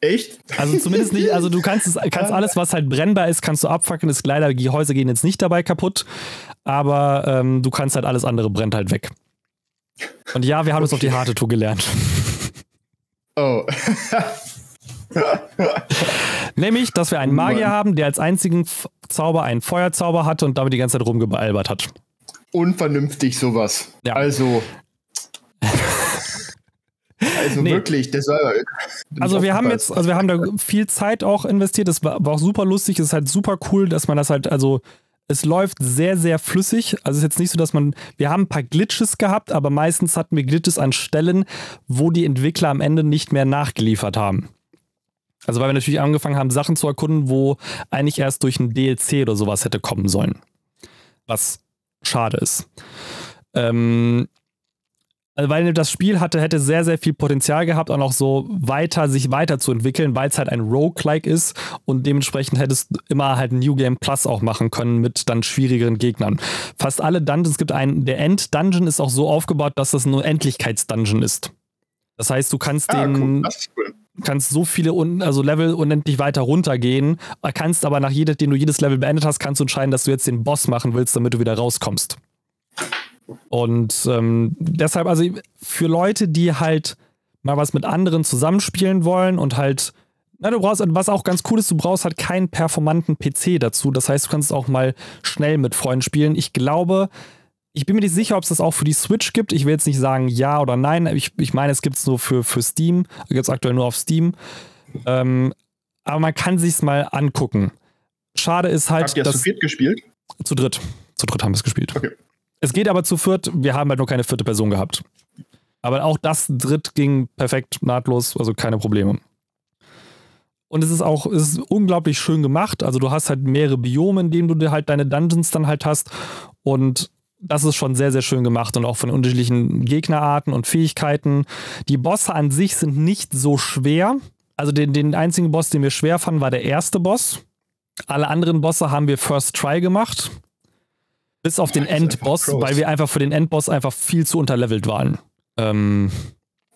Echt?
Also zumindest nicht, also du kannst es, kannst alles, was halt brennbar ist, kannst du abfackeln. Ist leider, die Häuser gehen jetzt nicht dabei kaputt, aber ähm, du kannst halt alles andere brennt halt weg. Und ja, wir haben es okay. auf die harte Tour gelernt.
Oh.
Nämlich, dass wir einen Magier Mann. haben, der als einzigen Zauber einen Feuerzauber hatte und damit die ganze Zeit rumgealbert hat.
Unvernünftig sowas. Ja. Also. Also nee. wirklich, das war.
Also wir haben jetzt, also wir haben da viel Zeit auch investiert. Das war, war auch super lustig. Es ist halt super cool, dass man das halt, also es läuft sehr, sehr flüssig. Also es ist jetzt nicht so, dass man, wir haben ein paar Glitches gehabt, aber meistens hatten wir Glitches an Stellen, wo die Entwickler am Ende nicht mehr nachgeliefert haben. Also weil wir natürlich angefangen haben, Sachen zu erkunden, wo eigentlich erst durch ein DLC oder sowas hätte kommen sollen. Was schade ist. Ähm, also weil das Spiel hatte, hätte sehr, sehr viel Potenzial gehabt, auch noch so weiter, sich weiterzuentwickeln, weil es halt ein Roguelike ist und dementsprechend hättest du immer halt ein New Game Plus auch machen können mit dann schwierigeren Gegnern. Fast alle Dungeons, es gibt einen, der End-Dungeon ist auch so aufgebaut, dass das ein Endlichkeits-Dungeon ist. Das heißt, du kannst ah, den, cool kannst so viele also Level unendlich weiter runtergehen, kannst aber nach jedem, du jedes Level beendet hast, kannst du entscheiden, dass du jetzt den Boss machen willst, damit du wieder rauskommst. Und ähm, deshalb, also für Leute, die halt mal was mit anderen zusammenspielen wollen und halt, na, du brauchst, was auch ganz cool ist, du brauchst halt keinen performanten PC dazu. Das heißt, du kannst auch mal schnell mit Freunden spielen. Ich glaube, ich bin mir nicht sicher, ob es das auch für die Switch gibt. Ich will jetzt nicht sagen ja oder nein. Ich, ich meine, es gibt es nur für, für Steam. Gibt es aktuell nur auf Steam. Ähm, aber man kann sich's mal angucken. Schade ist halt.
Habt ihr das zu viert gespielt?
Zu dritt. Zu dritt haben wir es gespielt.
Okay.
Es geht aber zu viert. Wir haben halt nur keine vierte Person gehabt. Aber auch das dritt ging perfekt, nahtlos, also keine Probleme. Und es ist auch, es ist unglaublich schön gemacht. Also du hast halt mehrere Biome, in denen du dir halt deine Dungeons dann halt hast. Und das ist schon sehr, sehr schön gemacht und auch von unterschiedlichen Gegnerarten und Fähigkeiten. Die Bosse an sich sind nicht so schwer. Also den, den einzigen Boss, den wir schwer fanden, war der erste Boss. Alle anderen Bosse haben wir First Try gemacht. Bis auf den Endboss, weil wir einfach für den Endboss einfach viel zu unterlevelt waren. Ähm,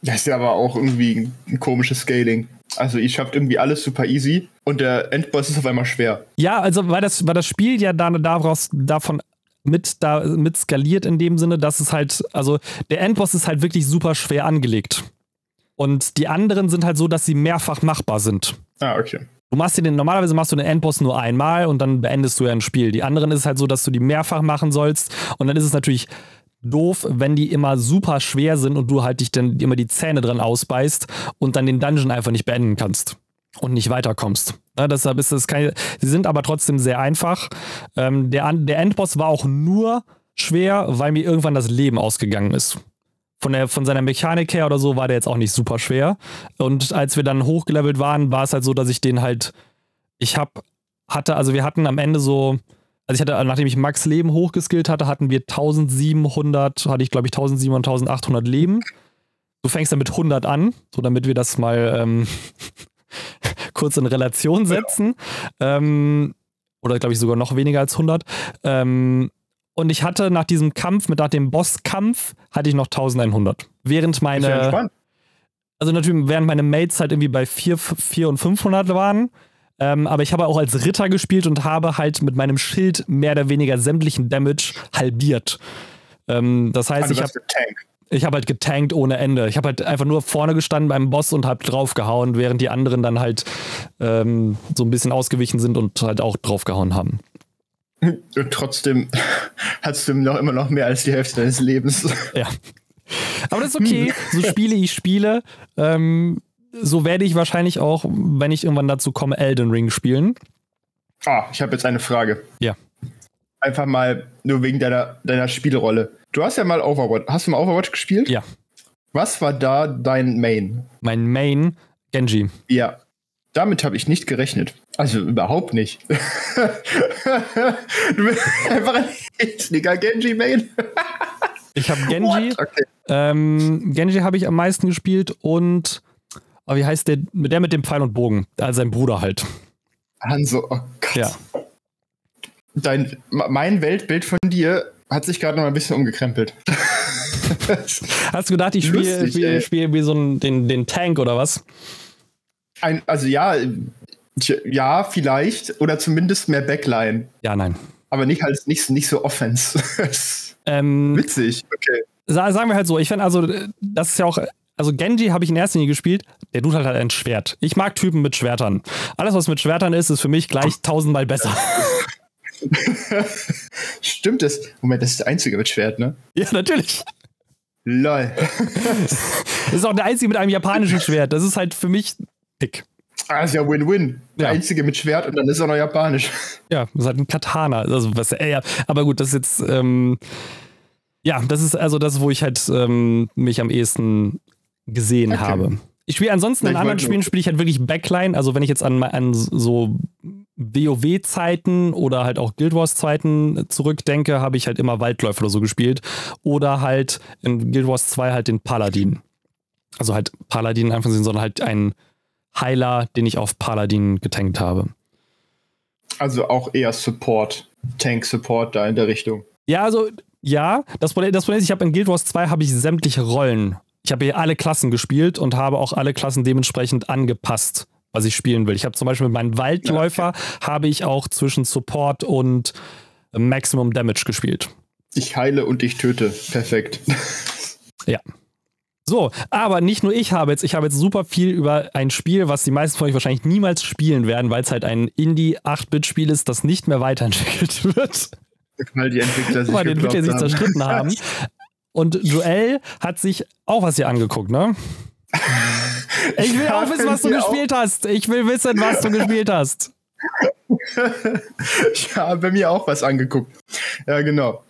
das ist ja aber auch irgendwie ein komisches Scaling. Also ich schafft irgendwie alles super easy und der Endboss ist auf einmal schwer.
Ja, also weil das, weil das Spiel ja da, daraus, davon mit da mit skaliert in dem Sinne, dass es halt, also der Endboss ist halt wirklich super schwer angelegt. Und die anderen sind halt so, dass sie mehrfach machbar sind.
Ah, okay.
Du machst den, normalerweise machst du den Endboss nur einmal und dann beendest du ja ein Spiel. Die anderen ist es halt so, dass du die mehrfach machen sollst und dann ist es natürlich doof, wenn die immer super schwer sind und du halt dich dann immer die Zähne dran ausbeißt und dann den Dungeon einfach nicht beenden kannst und nicht weiterkommst. Ja, deshalb ist das keine. Sie sind aber trotzdem sehr einfach. Ähm, der, der Endboss war auch nur schwer, weil mir irgendwann das Leben ausgegangen ist. Von, der, von seiner Mechanik her oder so war der jetzt auch nicht super schwer. Und als wir dann hochgelevelt waren, war es halt so, dass ich den halt. Ich hab, hatte, also wir hatten am Ende so. Also ich hatte, nachdem ich Max Leben hochgeskillt hatte, hatten wir 1700, hatte ich glaube ich 1700, 1800 Leben. Du fängst dann mit 100 an, so damit wir das mal ähm, kurz in Relation setzen. Ja. Ähm, oder glaube ich sogar noch weniger als 100. Ähm, und ich hatte nach diesem Kampf, mit nach dem Bosskampf, hatte ich noch 1100. Während meine. Ja also natürlich, während meine Mates halt irgendwie bei 4, 4 und 500 waren. Ähm, aber ich habe auch als Ritter gespielt und habe halt mit meinem Schild mehr oder weniger sämtlichen Damage halbiert. Ähm, das heißt, also ich habe ich habe halt getankt ohne Ende. Ich habe halt einfach nur vorne gestanden beim Boss und habe draufgehauen, während die anderen dann halt ähm, so ein bisschen ausgewichen sind und halt auch draufgehauen haben.
Und trotzdem hast du noch immer noch mehr als die Hälfte deines Lebens.
Ja. Aber das ist okay. So spiele ich Spiele. Ähm, so werde ich wahrscheinlich auch, wenn ich irgendwann dazu komme, Elden Ring spielen.
Ah, ich habe jetzt eine Frage.
Ja.
Einfach mal nur wegen deiner, deiner Spielrolle. Du hast ja mal Overwatch. Hast du mal Overwatch gespielt?
Ja.
Was war da dein Main?
Mein Main, Genji.
Ja. Damit habe ich nicht gerechnet. Also überhaupt nicht. du bist einfach ein Hitchnicker Genji-Main.
ich habe Genji. Okay. Ähm, Genji habe ich am meisten gespielt und oh, wie heißt der? Der mit dem Pfeil und Bogen. Also sein Bruder halt.
Hanso, oh Gott.
Ja.
Dein, mein Weltbild von dir hat sich gerade noch ein bisschen umgekrempelt.
Hast du gedacht, ich spiele spiel, spiel wie so ein, den, den Tank oder was?
Ein, also ja, ja, vielleicht. Oder zumindest mehr Backline.
Ja, nein.
Aber nicht halt nicht, nicht so Offense.
ähm,
Witzig, okay.
Sagen wir halt so, ich finde also, das ist ja auch also Genji habe ich in erster Linie gespielt, der tut halt, halt ein Schwert. Ich mag Typen mit Schwertern. Alles, was mit Schwertern ist, ist für mich gleich tausendmal besser.
Stimmt das? Moment, das ist der einzige mit Schwert, ne?
Ja, natürlich.
Lol.
das ist auch der einzige mit einem japanischen Schwert. Das ist halt für mich dick.
Ah, ist ja Win-Win. Der ja. einzige mit Schwert und dann ist er noch japanisch.
Ja, das ist halt ein Katana. Also was, äh, ja. Aber gut, das ist jetzt, ähm, ja, das ist also das, wo ich halt ähm, mich am ehesten gesehen okay. habe. Ich spiele ansonsten in anderen Spielen spiele ich halt wirklich Backline. Also wenn ich jetzt an, an so WoW-Zeiten oder halt auch Guild Wars-Zeiten zurückdenke, habe ich halt immer Waldläufer oder so gespielt. Oder halt in Guild Wars 2 halt den Paladin. Also halt Paladin einfach sehen, sondern halt ein Heiler, den ich auf Paladin getankt habe.
Also auch eher Support, Tank-Support da in der Richtung.
Ja, also ja, das Problem, das Problem ist, ich habe in Guild Wars 2 habe ich sämtliche Rollen. Ich habe hier alle Klassen gespielt und habe auch alle Klassen dementsprechend angepasst was ich spielen will. Ich habe zum Beispiel mit meinem Waldläufer okay. habe ich auch zwischen Support und Maximum Damage gespielt.
Ich heile und ich töte. Perfekt.
ja. So, aber nicht nur ich habe jetzt, ich habe jetzt super viel über ein Spiel, was die meisten von euch wahrscheinlich niemals spielen werden, weil es halt ein Indie-8-Bit-Spiel ist, das nicht mehr weiterentwickelt wird.
Weil die Entwickler sich,
weil die Entwickler sich zerstritten haben. Und Joel hat sich auch was hier angeguckt, ne? Ich will auch wissen, was du gespielt hast. Ich will wissen, was du gespielt hast.
ich habe mir auch was angeguckt. Ja, genau.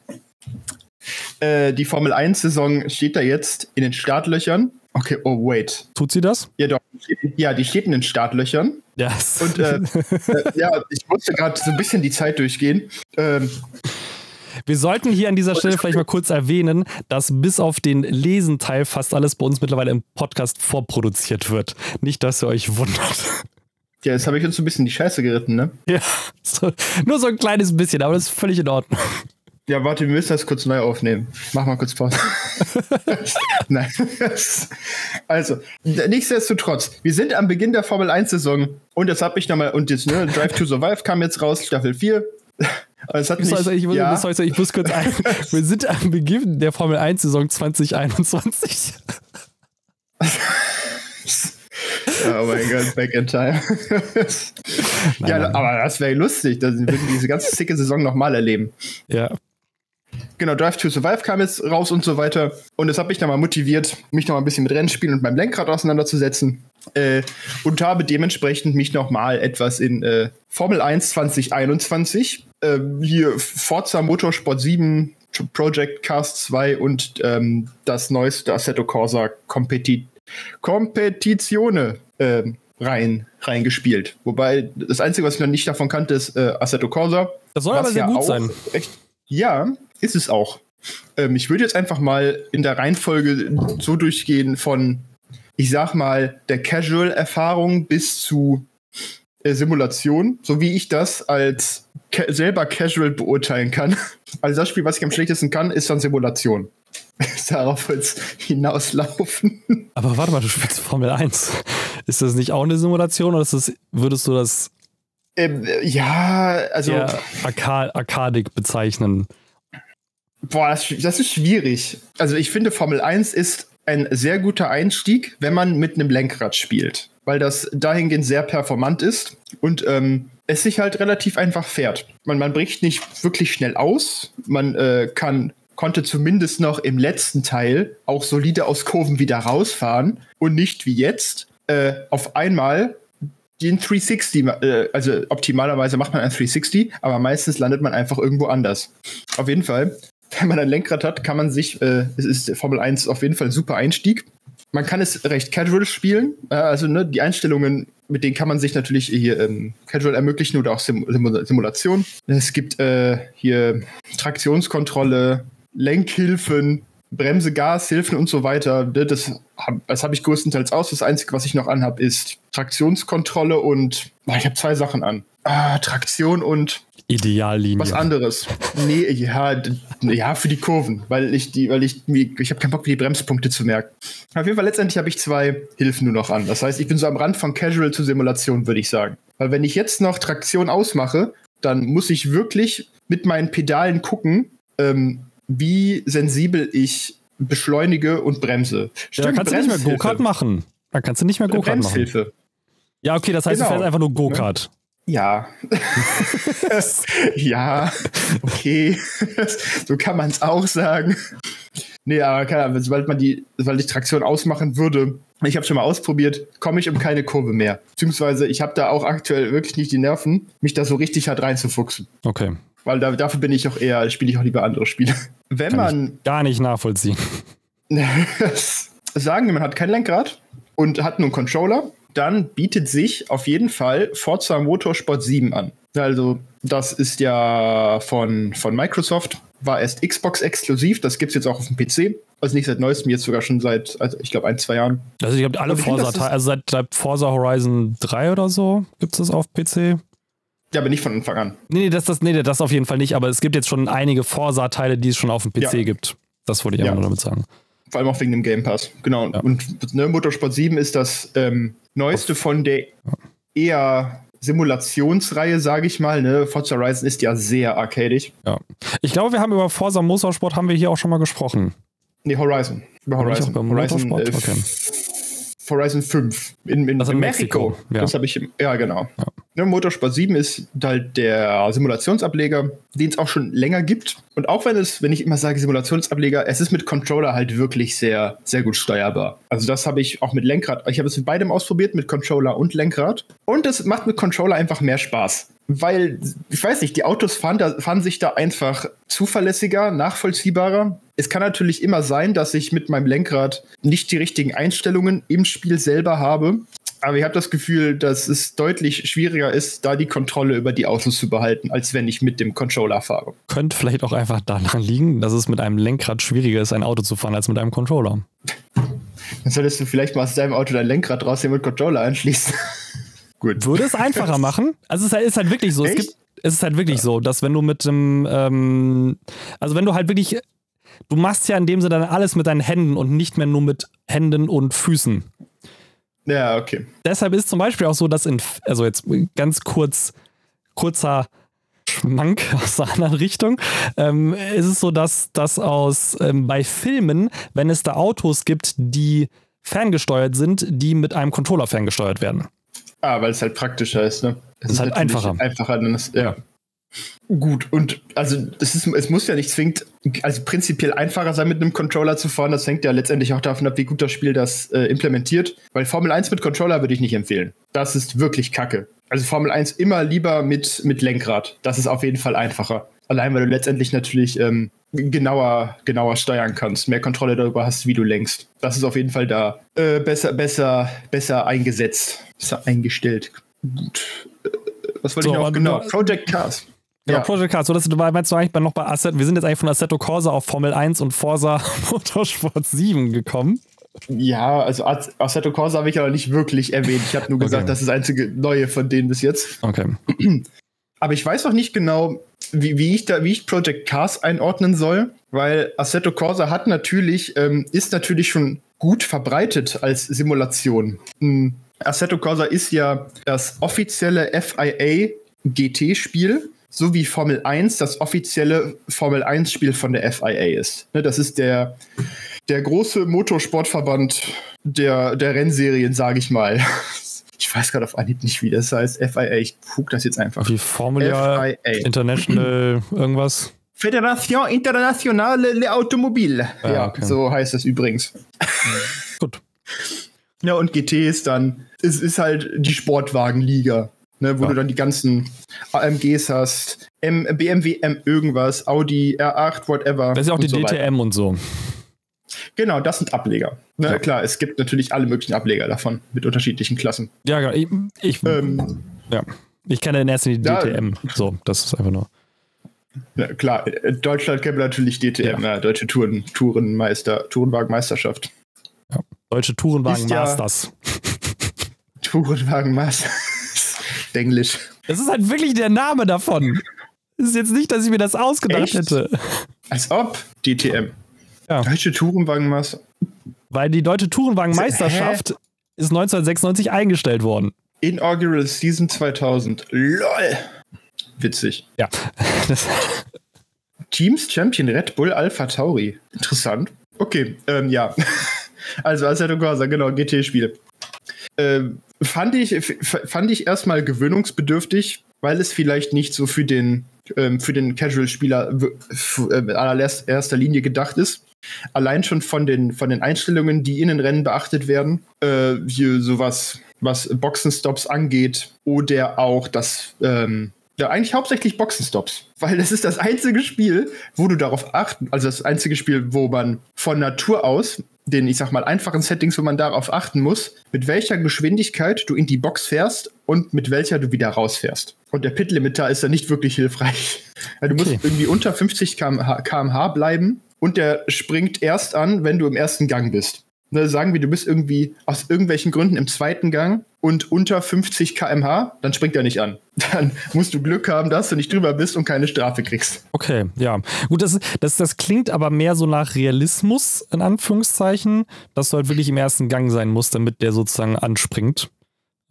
Äh, die Formel 1-Saison steht da jetzt in den Startlöchern. Okay, oh, wait.
Tut sie das?
Ja, doch. Ja, die steht in den Startlöchern.
Yes.
Und äh, äh, ja, ich musste gerade so ein bisschen die Zeit durchgehen. Ähm,
wir sollten hier an dieser Stelle vielleicht mal kurz erwähnen, dass bis auf den Lesenteil fast alles bei uns mittlerweile im Podcast vorproduziert wird. Nicht, dass ihr euch wundert.
Ja, jetzt habe ich uns so ein bisschen die Scheiße geritten, ne?
Ja, so, nur so ein kleines bisschen, aber das ist völlig in Ordnung.
Ja, warte, wir müssen das kurz neu aufnehmen. Mach mal kurz Pause. Nein. Also, nichtsdestotrotz, wir sind am Beginn der Formel 1-Saison und jetzt habe ich nochmal, und jetzt, ne, Drive to Survive kam jetzt raus, Staffel 4.
Hat mich, also ich, ja. also ich muss kurz ein. Wir sind am Beginn der Formel 1 Saison 2021.
ja, oh mein Gott, Back in Time. ja, nein. aber das wäre lustig. Dann würden wir diese ganze sicke Saison nochmal erleben.
Ja.
Genau, Drive to Survive kam jetzt raus und so weiter. Und das hat mich dann mal motiviert, mich noch mal ein bisschen mit Rennspielen und meinem Lenkrad auseinanderzusetzen. Äh, und habe dementsprechend mich noch mal etwas in äh, Formel 1 2021, äh, hier Forza Motorsport 7, Project Cast 2 und ähm, das neueste Assetto Corsa Competi Competizione ähm, rein, reingespielt. Wobei das Einzige, was ich noch nicht davon kannte, ist äh, Assetto Corsa.
Das soll aber sehr ja gut sein.
Echt, ja, ist es auch. Ähm, ich würde jetzt einfach mal in der Reihenfolge so durchgehen von, ich sag mal, der Casual-Erfahrung bis zu äh, Simulation, so wie ich das als ca selber Casual beurteilen kann. Also das Spiel, was ich am schlechtesten kann, ist dann Simulation. Darauf wird es hinauslaufen.
Aber warte mal, du spielst Formel 1. Ist das nicht auch eine Simulation oder das, würdest du das
ähm, ja, also
arkadig bezeichnen?
Boah, das, das ist schwierig. Also ich finde, Formel 1 ist ein sehr guter Einstieg, wenn man mit einem Lenkrad spielt, weil das dahingehend sehr performant ist und ähm, es sich halt relativ einfach fährt. Man, man bricht nicht wirklich schnell aus, man äh, kann konnte zumindest noch im letzten Teil auch solide aus Kurven wieder rausfahren und nicht wie jetzt äh, auf einmal den 360, äh, also optimalerweise macht man ein 360, aber meistens landet man einfach irgendwo anders. Auf jeden Fall wenn man ein Lenkrad hat, kann man sich, äh, es ist Formel 1 auf jeden Fall ein super Einstieg. Man kann es recht casual spielen, also ne, die Einstellungen, mit denen kann man sich natürlich hier ähm, casual ermöglichen oder auch Sim Simulation. Es gibt äh, hier Traktionskontrolle, Lenkhilfen, Bremse, Gas, Hilfen und so weiter. Ne, das, habe ich größtenteils aus. Das Einzige, was ich noch anhabe, ist Traktionskontrolle und oh, ich habe zwei Sachen an. Ah, Traktion und
Ideallinie.
Was anderes. Nee, ja, ja, für die Kurven, weil ich die, weil ich ich habe keinen Bock, die Bremspunkte zu merken. Auf jeden Fall letztendlich habe ich zwei Hilfen nur noch an. Das heißt, ich bin so am Rand von Casual zu Simulation, würde ich sagen. Weil wenn ich jetzt noch Traktion ausmache, dann muss ich wirklich mit meinen Pedalen gucken, ähm, wie sensibel ich beschleunige und bremse.
Stimmt, ja, da kannst du nicht mehr Go-Kart machen. Da kannst du nicht mehr Go-Kart machen. Ja, okay, das heißt, genau. du fährst einfach nur Go-Kart.
Ja. ja, okay. so kann man es auch sagen. Nee, aber keine Ahnung, sobald man die, sobald ich Traktion ausmachen würde, ich habe schon mal ausprobiert, komme ich um keine Kurve mehr. Beziehungsweise ich habe da auch aktuell wirklich nicht die Nerven, mich da so richtig hart reinzufuchsen.
Okay.
Weil da, dafür bin ich auch eher, spiele ich auch lieber andere Spiele. Wenn Kann man.
gar nicht nachvollziehen.
sagen wir, man hat kein Lenkrad und hat nur einen Controller, dann bietet sich auf jeden Fall Forza Motorsport 7 an. Also, das ist ja von, von Microsoft, war erst Xbox exklusiv, das gibt es jetzt auch auf dem PC. Also nicht seit neuestem, jetzt sogar schon seit, also ich glaube, ein, zwei Jahren.
Also, ich glaube, alle Forza, also seit, seit Forza Horizon 3 oder so gibt es das auf PC.
Ja, aber nicht von Anfang an.
Nee, nee, das, das, nee, das auf jeden Fall nicht, aber es gibt jetzt schon einige Forsa-Teile, die es schon auf dem PC ja. gibt. Das wollte ich ja. einfach nur damit sagen.
Vor allem auch wegen dem Game Pass. Genau. Ja. Und ne, Motorsport 7 ist das ähm, neueste von der eher Simulationsreihe, sage ich mal. Ne? Forza Horizon ist ja sehr arcadisch.
Ja. Ich glaube, wir haben über Forza Motorsport haben wir hier auch schon mal gesprochen.
Nee, Horizon.
Über Horizon. Horizon? Äh, okay.
Horizon 5 in, in,
also in Mexiko.
Mexiko. Ja. Das habe ich, ja genau. Ja. Ne, Motorsport 7 ist halt der Simulationsableger, den es auch schon länger gibt. Und auch wenn es, wenn ich immer sage Simulationsableger, es ist mit Controller halt wirklich sehr, sehr gut steuerbar. Also das habe ich auch mit Lenkrad. Ich habe es mit beidem ausprobiert, mit Controller und Lenkrad. Und es macht mit Controller einfach mehr Spaß. Weil, ich weiß nicht, die Autos fahren, da, fahren sich da einfach zuverlässiger, nachvollziehbarer. Es kann natürlich immer sein, dass ich mit meinem Lenkrad nicht die richtigen Einstellungen im Spiel selber habe. Aber ich habe das Gefühl, dass es deutlich schwieriger ist, da die Kontrolle über die Autos zu behalten, als wenn ich mit dem Controller fahre.
Könnte vielleicht auch einfach daran liegen, dass es mit einem Lenkrad schwieriger ist, ein Auto zu fahren, als mit einem Controller.
Dann solltest du vielleicht mal aus deinem Auto dein Lenkrad rausnehmen und Controller anschließen.
Gut. Würde es einfacher machen? Also es ist halt, ist halt wirklich so. Es, gibt, es, ist halt wirklich ja. so, dass wenn du mit dem, ähm, also wenn du halt wirklich, du machst ja in dem Sinne dann alles mit deinen Händen und nicht mehr nur mit Händen und Füßen.
Ja, okay.
Deshalb ist zum Beispiel auch so, dass in, also jetzt ganz kurz, kurzer Schmank aus der anderen Richtung, ähm, ist es so, dass das aus ähm, bei Filmen, wenn es da Autos gibt, die ferngesteuert sind, die mit einem Controller ferngesteuert werden.
Ah, weil es halt praktischer ist, ne?
Es ist halt einfacher.
Einfacher, dann ist, ja. Gut, und also das ist, es muss ja nicht zwingend, also prinzipiell einfacher sein, mit einem Controller zu fahren. Das hängt ja letztendlich auch davon ab, wie gut das Spiel das äh, implementiert. Weil Formel 1 mit Controller würde ich nicht empfehlen. Das ist wirklich kacke. Also Formel 1 immer lieber mit, mit Lenkrad. Das ist auf jeden Fall einfacher. Allein weil du letztendlich natürlich ähm, genauer, genauer steuern kannst, mehr Kontrolle darüber hast, wie du lenkst. Das ist auf jeden Fall da äh, besser, besser, besser eingesetzt, besser eingestellt. Gut. Äh, was wollte so, ich noch? Genau, Project Cars.
Genau, ja. Project Cars. So, dass du meinst du eigentlich noch bei Assetto, wir sind jetzt eigentlich von Assetto Corsa auf Formel 1 und Forza Motorsport 7 gekommen.
Ja, also Assetto Corsa habe ich aber nicht wirklich erwähnt. Ich habe nur gesagt, okay. das ist das einzige Neue von denen bis jetzt.
Okay.
Aber ich weiß noch nicht genau, wie, wie, ich da, wie ich Project Cars einordnen soll, weil Assetto Corsa hat natürlich, ähm, ist natürlich schon gut verbreitet als Simulation. Ähm, Assetto Corsa ist ja das offizielle FIA GT-Spiel so wie Formel 1 das offizielle Formel 1-Spiel von der FIA ist. Ne, das ist der, der große Motorsportverband der, der Rennserien, sage ich mal. Ich weiß gerade auf Anhieb nicht, wie das heißt. FIA, ich gucke das jetzt einfach.
Wie Formel FIA. International irgendwas?
Fédération Internationale de Automobile. Ah, ja, okay. so heißt das übrigens.
Gut.
Ja, und GT ist dann, es ist halt die Sportwagenliga ne, wo ja. du dann die ganzen AMGs hast, M, BMW M irgendwas, Audi R8, whatever.
Das ist ja auch die so DTM weiter. und so.
Genau, das sind Ableger. Ne, ja. Klar, es gibt natürlich alle möglichen Ableger davon mit unterschiedlichen Klassen.
Ja, genau. Ich, ich, ähm, ja. ich kenne in erster Linie DTM. So, das ist einfach nur.
Ja, klar, Deutschland kennt natürlich DTM, ja. Deutsche Touren, Tourenmeister, Tourenwagenmeisterschaft.
Ja. Deutsche Tourenwagen Masters.
Tourenwagen Masters. Englisch.
Das ist halt wirklich der Name davon. Das ist jetzt nicht, dass ich mir das ausgedacht Echt? hätte.
Als ob DTM. Ja. Deutsche Tourenwagenmeister.
Weil die Deutsche Tourenwagenmeisterschaft Hä? ist 1996 eingestellt worden.
Inaugural Season 2000. LOL. Witzig.
Ja.
Teams Champion Red Bull Alpha Tauri. Interessant. Okay, ähm, ja. Also Assetto Corsa, genau, GT-Spiel. Ähm, fand ich, fand ich erstmal gewöhnungsbedürftig, weil es vielleicht nicht so für den, ähm, für den Casual-Spieler äh, in allererster Linie gedacht ist. Allein schon von den, von den Einstellungen, die in den Rennen beachtet werden, äh, wie sowas, was Boxenstops angeht, oder auch das, ähm, ja, eigentlich hauptsächlich Boxenstops, weil das ist das einzige Spiel, wo du darauf achten, also das einzige Spiel, wo man von Natur aus den, ich sag mal, einfachen Settings, wo man darauf achten muss, mit welcher Geschwindigkeit du in die Box fährst und mit welcher du wieder rausfährst. Und der Pit-Limiter ist da nicht wirklich hilfreich. du okay. musst irgendwie unter 50 km/h bleiben und der springt erst an, wenn du im ersten Gang bist ne, sagen wir, du bist irgendwie aus irgendwelchen Gründen im zweiten Gang und unter 50 km/h, dann springt er nicht an. Dann musst du Glück haben, dass du nicht drüber bist und keine Strafe kriegst.
Okay, ja. Gut, das, das, das klingt aber mehr so nach Realismus, in Anführungszeichen, dass du halt wirklich im ersten Gang sein musst, damit der sozusagen anspringt.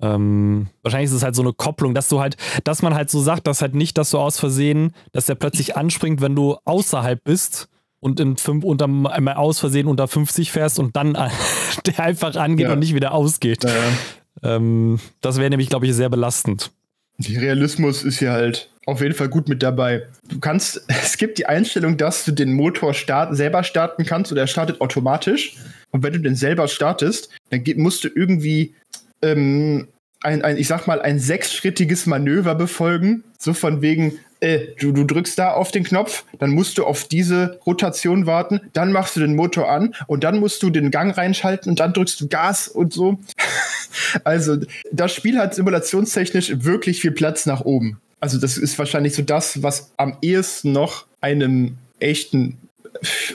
Ähm, wahrscheinlich ist es halt so eine Kopplung, dass du halt, dass man halt so sagt, dass halt nicht, dass du aus Versehen, dass der plötzlich anspringt, wenn du außerhalb bist, und in fünf, unter, einmal aus Versehen unter 50 fährst und dann der einfach angeht ja. und nicht wieder ausgeht. Ja. Ähm, das wäre nämlich, glaube ich, sehr belastend.
Der Realismus ist hier halt auf jeden Fall gut mit dabei. Du kannst, es gibt die Einstellung, dass du den Motor start, selber starten kannst oder er startet automatisch. Und wenn du den selber startest, dann musst du irgendwie ähm, ein, ein, ich sag mal, ein sechsschrittiges Manöver befolgen. So von wegen, äh, du, du drückst da auf den Knopf, dann musst du auf diese Rotation warten, dann machst du den Motor an und dann musst du den Gang reinschalten und dann drückst du Gas und so. also, das Spiel hat simulationstechnisch wirklich viel Platz nach oben. Also, das ist wahrscheinlich so das, was am ehesten noch einem echten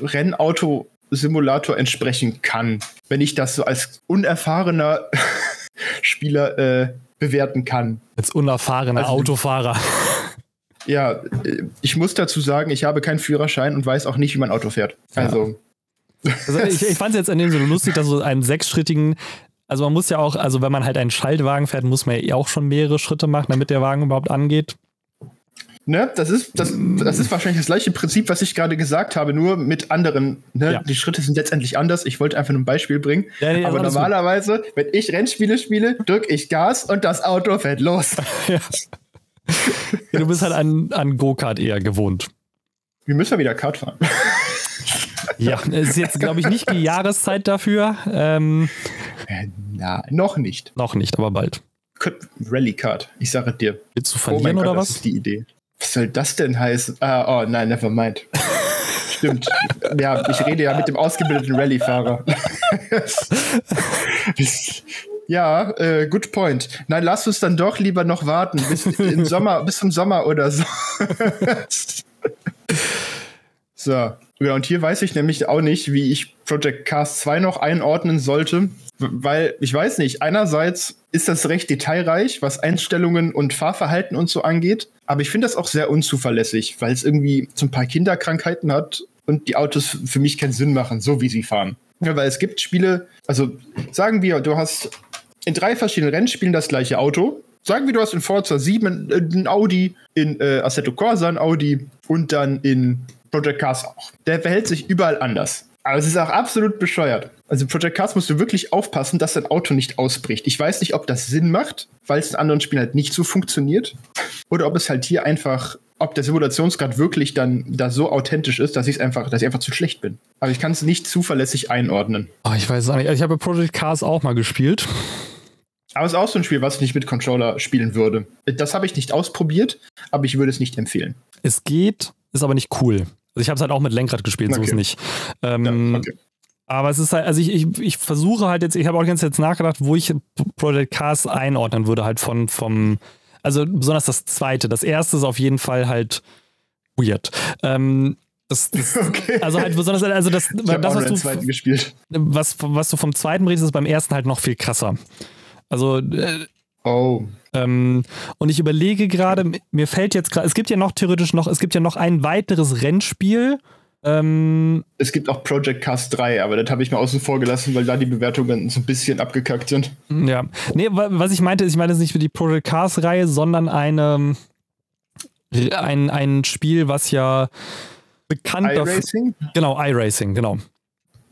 Rennauto-Simulator entsprechen kann. Wenn ich das so als unerfahrener Spieler äh, bewerten kann.
Als unerfahrener also, Autofahrer.
Ja, ich muss dazu sagen, ich habe keinen Führerschein und weiß auch nicht, wie man Auto fährt. Also.
Ja. also ich, ich fand es jetzt an dem so lustig, dass so einen sechsschrittigen also man muss ja auch, also wenn man halt einen Schaltwagen fährt, muss man ja auch schon mehrere Schritte machen, damit der Wagen überhaupt angeht.
Ne? Das, ist, das, das ist wahrscheinlich das gleiche Prinzip, was ich gerade gesagt habe, nur mit anderen. Ne? Ja. Die Schritte sind letztendlich anders. Ich wollte einfach nur ein Beispiel bringen. Ja, nee, Aber normalerweise, gut. wenn ich Rennspiele spiele, drücke ich Gas und das Auto fährt los. Ja.
du bist halt an, an Go-Kart eher gewohnt.
Wir müssen ja wieder Kart fahren.
ja, es ist jetzt, glaube ich, nicht die Jahreszeit dafür. Ähm,
äh, na, noch nicht.
Noch nicht, aber bald.
Rally Kart, ich sage dir.
Willst du verlieren oh oder Gott, was?
Das ist die Idee. Was soll das denn heißen? Ah, oh nein, never mind. Stimmt. Ja, ich rede ja mit dem ausgebildeten Rallye-Fahrer. Ja, äh, good point. Nein, lass uns dann doch lieber noch warten bis im Sommer, bis zum Sommer oder so. so. Ja, und hier weiß ich nämlich auch nicht, wie ich Project Cast 2 noch einordnen sollte, weil ich weiß nicht, einerseits ist das recht detailreich, was Einstellungen und Fahrverhalten und so angeht. Aber ich finde das auch sehr unzuverlässig, weil es irgendwie so ein paar Kinderkrankheiten hat und die Autos für mich keinen Sinn machen, so wie sie fahren. Ja, weil es gibt Spiele, also sagen wir, du hast in drei verschiedenen Rennspielen das gleiche Auto. Sagen wir, du hast in Forza 7 ein Audi, in äh, Assetto Corsa ein Audi und dann in Project Cars auch. Der verhält sich überall anders. Aber es ist auch absolut bescheuert. Also Project Cars musst du wirklich aufpassen, dass dein Auto nicht ausbricht. Ich weiß nicht, ob das Sinn macht, weil es in anderen Spielen halt nicht so funktioniert. Oder ob es halt hier einfach, ob der Simulationsgrad wirklich dann da so authentisch ist, dass ich einfach, dass ich einfach zu schlecht bin. Aber ich kann es nicht zuverlässig einordnen.
Oh, ich weiß es auch nicht. Also ich habe Project Cars auch mal gespielt.
Aber es ist auch so ein Spiel, was ich nicht mit Controller spielen würde. Das habe ich nicht ausprobiert, aber ich würde es nicht empfehlen.
Es geht, ist aber nicht cool. Also ich habe es halt auch mit Lenkrad gespielt, okay. so ist nicht. Ähm, ja, okay. Aber es ist halt, also ich, ich, ich versuche halt jetzt, ich habe auch ganz jetzt nachgedacht, wo ich Project Cars einordnen würde, halt von, vom, also besonders das zweite. Das erste ist auf jeden Fall halt weird. Ähm, das, das, okay. Also halt besonders, also das,
ich das was du, gespielt.
Was, was du vom zweiten redest, ist beim ersten halt noch viel krasser. Also äh,
Oh.
Ähm, und ich überlege gerade, mir fällt jetzt gerade, es gibt ja noch theoretisch noch, es gibt ja noch ein weiteres Rennspiel, ähm,
es gibt auch Project Cast 3, aber das habe ich mal außen vor gelassen, weil da die Bewertungen so ein bisschen abgekackt sind.
Ja. Nee, was ich meinte, ich meine es nicht für die Project Cast-Reihe, sondern eine, ein, ein Spiel, was ja bekannt
iRacing?
Genau, iRacing, genau.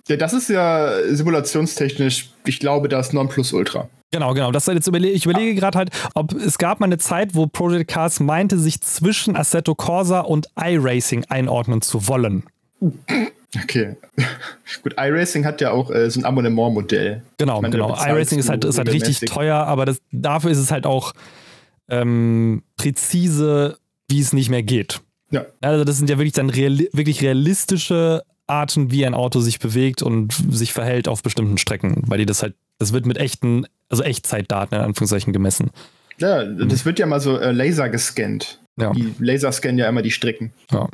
Ja, das ist ja simulationstechnisch, ich glaube, das Nonplusultra.
Genau, genau. Das jetzt überle ich überlege gerade halt, ob es gab mal eine Zeit, wo Project Cars meinte, sich zwischen Assetto Corsa und iRacing einordnen zu wollen.
Okay. Gut, iRacing hat ja auch äh, so ein Abonnementmodell.
Genau, meine, genau. iRacing ist halt, ist halt richtig teuer, aber das, dafür ist es halt auch ähm, präzise, wie es nicht mehr geht.
Ja.
Also das sind ja wirklich dann reali wirklich realistische Arten, wie ein Auto sich bewegt und sich verhält auf bestimmten Strecken, weil die das halt, das wird mit echten, also Echtzeitdaten in Anführungszeichen gemessen.
Ja, das wird ja mal so äh, Laser gescannt. Ja. Die Laser scannen ja immer die Strecken.
Ja.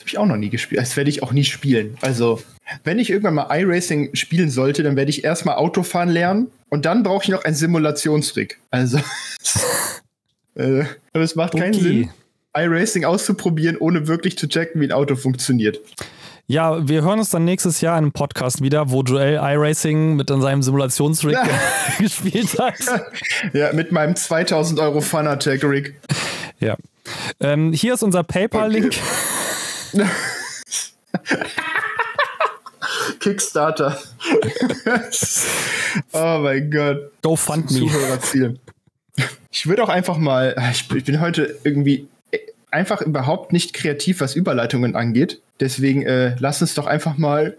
Das habe ich auch noch nie gespielt. Das werde ich auch nie spielen. Also, wenn ich irgendwann mal iRacing spielen sollte, dann werde ich erstmal Autofahren lernen und dann brauche ich noch einen Simulationstrick. Also, äh, aber es macht keinen okay. Sinn, iRacing auszuprobieren, ohne wirklich zu checken, wie ein Auto funktioniert.
Ja, wir hören uns dann nächstes Jahr in einem Podcast wieder, wo Joel iRacing mit an seinem Simulationsrig ja. gespielt hat.
Ja, mit meinem 2000 Euro Fanatec-Rig.
Ja. Ähm, hier ist unser PayPal-Link. Okay.
Kickstarter. oh mein Gott.
Go fund me.
Ich würde auch einfach mal, ich bin heute irgendwie einfach überhaupt nicht kreativ, was Überleitungen angeht. Deswegen äh, lass uns doch einfach mal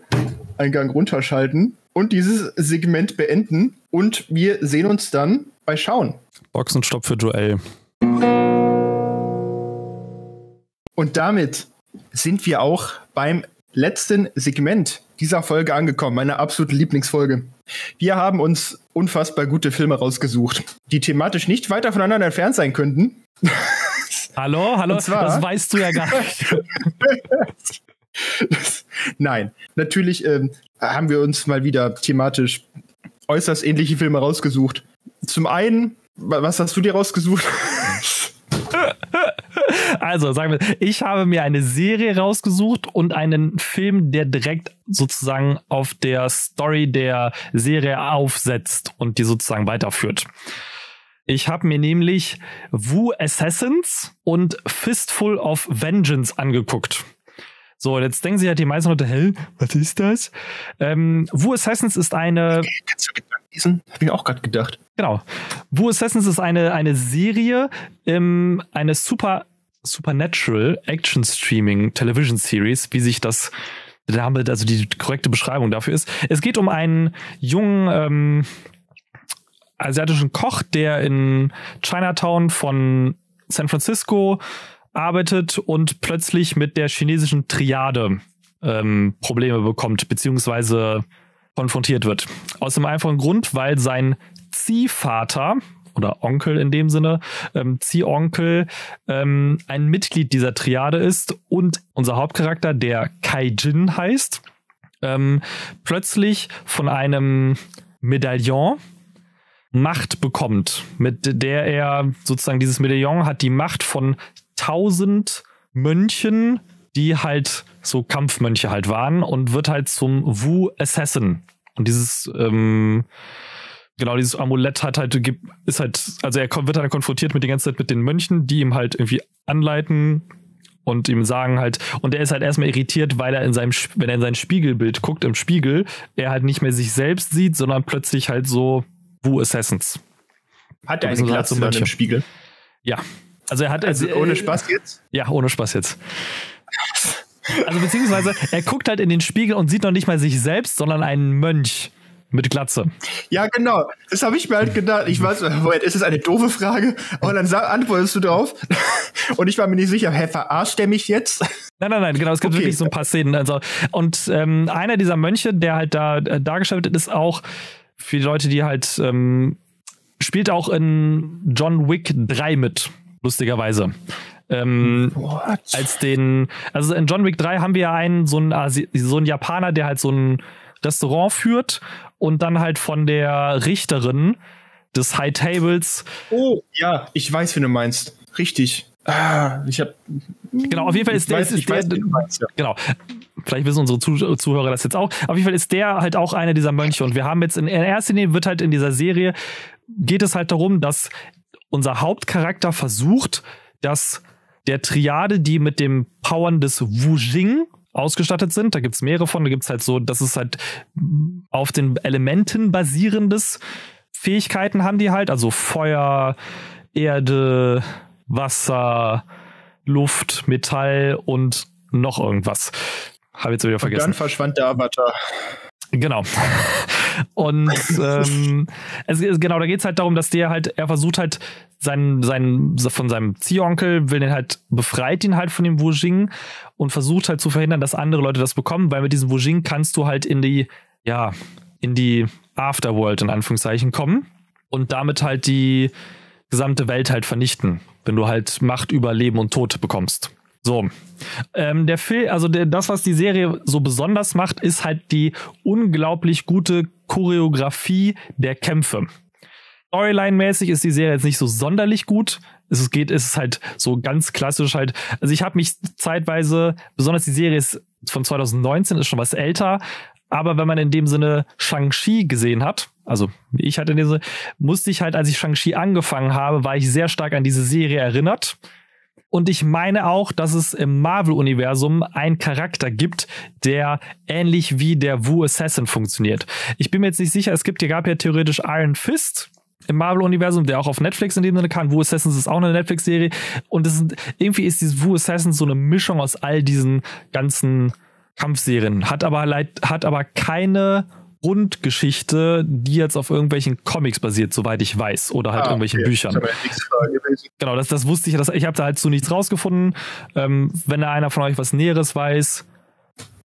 einen Gang runterschalten und dieses Segment beenden. Und wir sehen uns dann bei Schauen.
Boxenstopp für Duell.
Und damit sind wir auch beim letzten Segment dieser Folge angekommen, meine absolute Lieblingsfolge. Wir haben uns unfassbar gute Filme rausgesucht, die thematisch nicht weiter voneinander entfernt sein könnten.
Hallo, hallo, zwar, das weißt du ja gar nicht.
Nein, natürlich ähm, haben wir uns mal wieder thematisch äußerst ähnliche Filme rausgesucht. Zum einen, was hast du dir rausgesucht?
Also, sagen wir, ich habe mir eine Serie rausgesucht und einen Film, der direkt sozusagen auf der Story der Serie aufsetzt und die sozusagen weiterführt. Ich habe mir nämlich Wu Assassins und Fistful of Vengeance angeguckt. So, jetzt denken sich halt die meisten Leute, hä, was ist das? Ähm, Wu Assassins ist eine.
Kannst du Gedanken lesen? Hab ich auch gerade gedacht.
Genau. Wu Assassins ist eine, eine Serie, ähm, eine super Supernatural Action Streaming Television Series, wie sich das damit, also die korrekte Beschreibung dafür ist. Es geht um einen jungen ähm, asiatischen Koch, der in Chinatown von San Francisco arbeitet und plötzlich mit der chinesischen Triade ähm, Probleme bekommt, beziehungsweise konfrontiert wird. Aus dem einfachen Grund, weil sein Ziehvater oder Onkel in dem Sinne, ähm, Ziehonkel, ähm, ein Mitglied dieser Triade ist und unser Hauptcharakter, der Kai Jin heißt, ähm, plötzlich von einem Medaillon Macht bekommt, mit der er sozusagen dieses Medaillon hat die Macht von tausend Mönchen, die halt so Kampfmönche halt waren und wird halt zum Wu Assassin. Und dieses ähm, genau dieses Amulett hat halt ist halt also er wird dann konfrontiert mit die ganze Zeit mit den Mönchen, die ihm halt irgendwie anleiten und ihm sagen halt und er ist halt erstmal irritiert, weil er in seinem wenn er in sein Spiegelbild guckt im Spiegel, er halt nicht mehr sich selbst sieht, sondern plötzlich halt so Wu Assassins.
Hat er eine Glatze so im Spiegel?
Ja. Also er hat
also äh, ohne Spaß jetzt?
Ja, ohne Spaß jetzt. Also beziehungsweise er guckt halt in den Spiegel und sieht noch nicht mal sich selbst, sondern einen Mönch mit Glatze.
Ja, genau. Das habe ich mir halt gedacht. Ich weiß, ist es eine doofe Frage? Und dann antwortest du drauf. Und ich war mir nicht sicher, hä, verarscht der mich jetzt?
Nein, nein, nein, genau. Es gibt okay. wirklich so ein paar Szenen. Also, und ähm, einer dieser Mönche, der halt da äh, dargestellt wird, ist auch für die Leute, die halt ähm, spielt auch in John Wick 3 mit, lustigerweise. Ähm, als den, also in John Wick 3 haben wir ja einen, so einen, so einen Japaner, der halt so ein Restaurant führt und dann halt von der Richterin des High Tables.
Oh, ja, ich weiß, wie du meinst. Richtig. Ah, ich habe
Genau, auf jeden Fall ist der, weiß, ist der, weiß, meinst, ja. genau. Vielleicht wissen unsere Zuh Zuhörer das jetzt auch. Auf jeden Fall ist der halt auch einer dieser Mönche und wir haben jetzt in, in erster Linie wird halt in dieser Serie geht es halt darum, dass unser Hauptcharakter versucht, dass der Triade, die mit dem Powern des Wujing ausgestattet sind. Da gibt's mehrere von. Da gibt's halt so, das ist halt auf den Elementen basierendes Fähigkeiten haben die halt. Also Feuer, Erde, Wasser, Luft, Metall und noch irgendwas. Habe jetzt wieder vergessen. Und
dann verschwand der Avatar.
Genau. Und ähm, es, genau, da geht's halt darum, dass der halt, er versucht halt seinen, seinen, von seinem Ziehonkel, will den halt, befreit ihn halt von dem Wujing und versucht halt zu verhindern, dass andere Leute das bekommen, weil mit diesem Wujing kannst du halt in die, ja, in die Afterworld in Anführungszeichen kommen und damit halt die gesamte Welt halt vernichten, wenn du halt Macht über Leben und Tod bekommst. So, ähm, der Film, also der, das, was die Serie so besonders macht, ist halt die unglaublich gute Choreografie der Kämpfe. Storyline-mäßig ist die Serie jetzt nicht so sonderlich gut. Es geht, es ist halt so ganz klassisch halt. Also ich habe mich zeitweise, besonders die Serie ist von 2019, ist schon was älter. Aber wenn man in dem Sinne Shang-Chi gesehen hat, also ich hatte diese, musste ich halt, als ich Shang-Chi angefangen habe, war ich sehr stark an diese Serie erinnert und ich meine auch, dass es im Marvel-Universum einen Charakter gibt, der ähnlich wie der Wu Assassin funktioniert. Ich bin mir jetzt nicht sicher, es gibt, hier gab ja theoretisch Iron Fist im Marvel-Universum, der auch auf Netflix in dem Sinne kann. Wu Assassins ist auch eine Netflix-Serie. Und es ist, irgendwie ist dieses Wu Assassins so eine Mischung aus all diesen ganzen Kampfserien. Hat aber leid, hat aber keine Grundgeschichte, die jetzt auf irgendwelchen Comics basiert, soweit ich weiß, oder halt ah, irgendwelchen okay. Büchern. Genau, das, das wusste ich. Das, ich habe da halt so nichts rausgefunden. Ähm, wenn da einer von euch was Näheres weiß,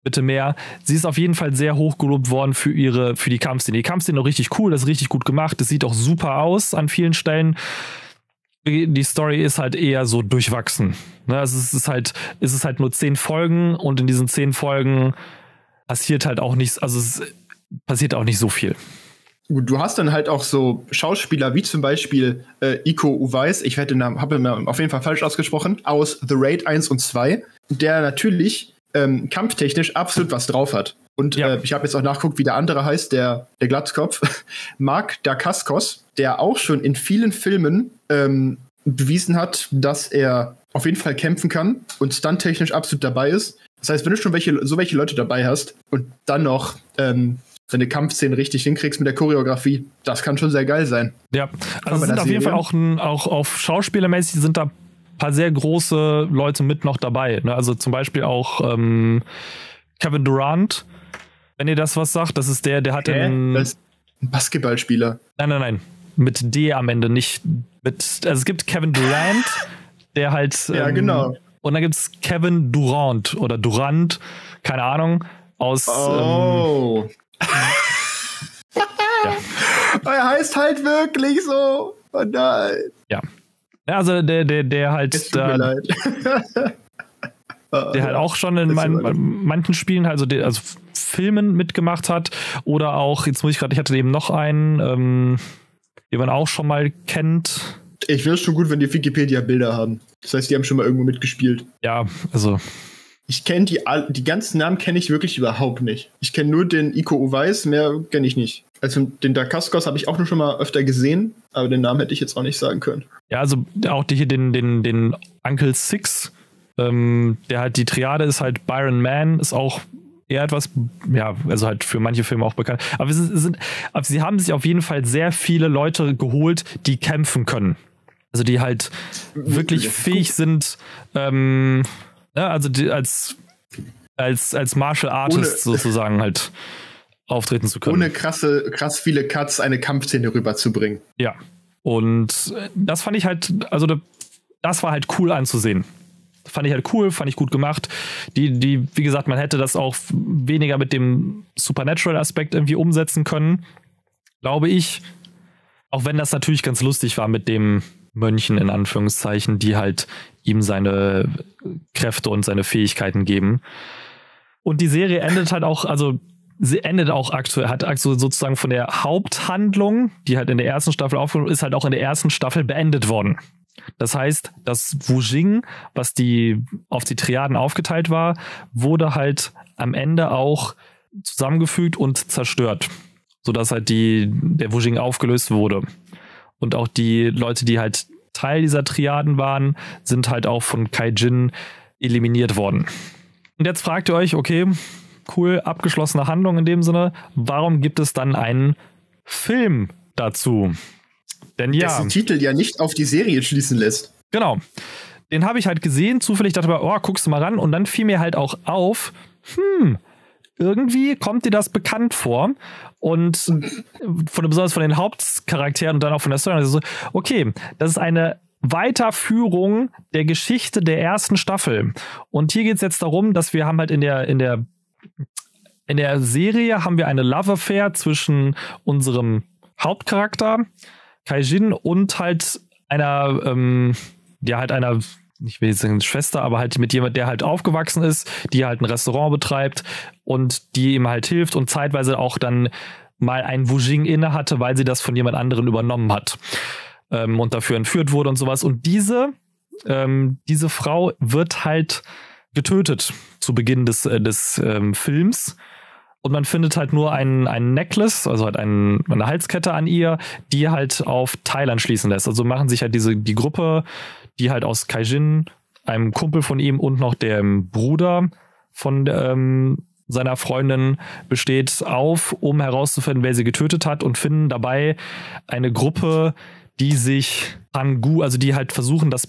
bitte mehr. Sie ist auf jeden Fall sehr hoch gelobt worden für ihre, für die Kampfszene. Die Kampfszene ist richtig cool, das ist richtig gut gemacht, das sieht auch super aus an vielen Stellen. Die Story ist halt eher so durchwachsen. Ne, also es ist halt, es ist halt nur zehn Folgen und in diesen zehn Folgen passiert halt auch nichts. Also es ist passiert auch nicht so viel.
Du hast dann halt auch so Schauspieler wie zum Beispiel äh, Iko Uweis, ich werde den Namen, habe ihn auf jeden Fall falsch ausgesprochen, aus The Raid 1 und 2, der natürlich ähm, kampftechnisch absolut was drauf hat. Und
Ja.
äh, ich habe jetzt auch nachgeguckt, wie der andere heißt, der, der Glatzkopf. Mark Dacascos, der auch schon in vielen Filmen ähm, bewiesen hat, dass er auf jeden Fall kämpfen kann und stunttechnisch absolut dabei ist. Das heißt, wenn du schon welche, so welche Leute dabei hast und dann noch ähm, deine Kampfszenen richtig hinkriegst mit der Choreografie, das kann schon sehr geil sein.
Ja, also sind auf jeden
Serie.
Fall auch, ein, auch auf Schauspielermäßig sind da ein paar sehr große Leute mit noch dabei. Ne? Also zum Beispiel auch ähm, Kevin Durant, wenn ihr das was sagt, das ist der, der hat in.
Das ist ein Basketballspieler.
Nein, nein, nein. Mit D am Ende, nicht mit. Also es gibt Kevin Durant, der halt.
Ja, genau.
Und dann gibt es Kevin Durant oder Durant, keine Ahnung, aus. Ähm,
Oh. Er heißt halt wirklich so. Oh nein.
ja. ja, also der, der, der
Es
halt.
tut mir leid.
der halt auch schon in
aber-
manchen Spielen, also, der, also Filmen mitgemacht hat. Oder auch, jetzt muss ich gerade, ich hatte eben noch einen, ähm, den man auch schon mal kennt.
Ich es schon gut, wenn die Wikipedia Bilder haben. Das heißt, die haben schon mal irgendwo mitgespielt.
Ja, also,
Ich kenne die, die ganzen Namen kenne ich wirklich überhaupt nicht. Ich kenne nur den Iko Uweis, mehr kenne ich nicht. Also den Dakaskos habe ich auch nur schon mal öfter gesehen, aber den Namen hätte ich jetzt auch nicht sagen können.
ja, also auch die hier den, den, den Uncle Six, ähm, der halt die Triade ist halt Byron Mann, ist auch eher etwas, ja, also halt für manche Filme auch bekannt. Aber, es sind, aber sie haben sich auf jeden Fall sehr viele Leute geholt, die kämpfen können. Also die halt wirklich fähig sind, ähm, ja, also die als, als, als Martial Artist
Ohne-
sozusagen halt auftreten zu können.
Ohne krasse, krass viele Cuts eine Kampfszene rüberzubringen.
Ja. Und das fand ich halt, also da- das war halt cool anzusehen. Fand ich halt cool, fand ich gut gemacht. Die, die, wie gesagt, man hätte das auch weniger mit dem Supernatural-Aspekt irgendwie umsetzen können, glaube ich. Auch wenn das natürlich ganz lustig war mit dem Mönchen in Anführungszeichen, die halt ihm seine Kräfte und seine Fähigkeiten geben. Und die Serie endet halt auch, also sie endet auch aktuell, hat also sozusagen von der Haupthandlung, die halt in der ersten Staffel aufgenommen ist, halt auch in der ersten Staffel beendet worden. Das heißt, das Wujing, was die auf die Triaden aufgeteilt war, wurde halt am Ende auch zusammengefügt und zerstört, sodass halt die der Wujing aufgelöst wurde. Und auch die Leute, die halt Teil dieser Triaden waren, sind halt auch von Kaijin eliminiert worden. Und jetzt fragt ihr euch, okay, cool, abgeschlossene Handlung in dem Sinne, warum gibt es dann einen Film dazu? Denn ja,
Dessen Titel ja nicht auf die Serie schließen lässt.
genau. Den habe ich halt gesehen, zufällig dachte ich, oh, guckst du mal ran. Und dann fiel mir halt auch auf, hm, irgendwie kommt dir das bekannt vor. Und von, besonders von den Hauptcharakteren und dann auch von der Story. Also, so, okay, das ist eine Weiterführung der Geschichte der ersten Staffel. Und hier geht es jetzt darum, dass wir haben halt in der, in der, in der Serie haben wir eine Love Affair zwischen unserem Hauptcharakter, Kaijin, und halt einer, ähm, ja, halt einer, ich will jetzt sagen Schwester, aber halt mit jemand, der halt aufgewachsen ist, die halt ein Restaurant betreibt und die ihm halt hilft und zeitweise auch dann mal ein Wujing inne hatte, weil sie das von jemand anderen übernommen hat ähm, und dafür entführt wurde und sowas. Und diese, ähm, diese Frau wird halt getötet zu Beginn des, äh, des ähm, Films. Und man findet halt nur ein, ein Necklace, also halt ein, eine Halskette an ihr, die halt auf Thailand schließen lässt. Also machen sich halt diese, die Gruppe, die halt aus Kaijin, einem Kumpel von ihm und noch dem Bruder von ähm, seiner Freundin besteht, auf, um herauszufinden, wer sie getötet hat und finden dabei eine Gruppe, die sich Pangu, also die halt versuchen, das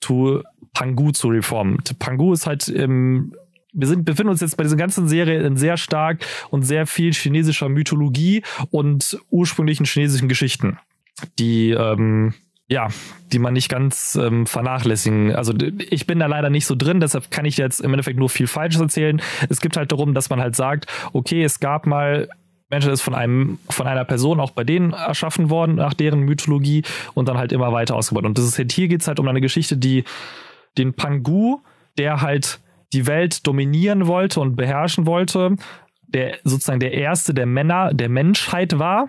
zu Pangu zu reformen. Pangu ist halt im wir sind, befinden uns jetzt bei dieser ganzen Serie in sehr stark und sehr viel chinesischer Mythologie und ursprünglichen chinesischen Geschichten, die ähm, ja, die man nicht ganz ähm, vernachlässigen. Also ich bin da leider nicht so drin, deshalb kann ich jetzt im Endeffekt nur viel Falsches erzählen. Es gibt halt darum, dass man halt sagt, okay, es gab mal Menschen ist von einem von einer Person auch bei denen erschaffen worden nach deren Mythologie und dann halt immer weiter ausgebaut. Und das ist hier geht's halt um eine Geschichte, die den Pangu, der halt die Welt dominieren wollte und beherrschen wollte, der sozusagen der erste der Männer der Menschheit war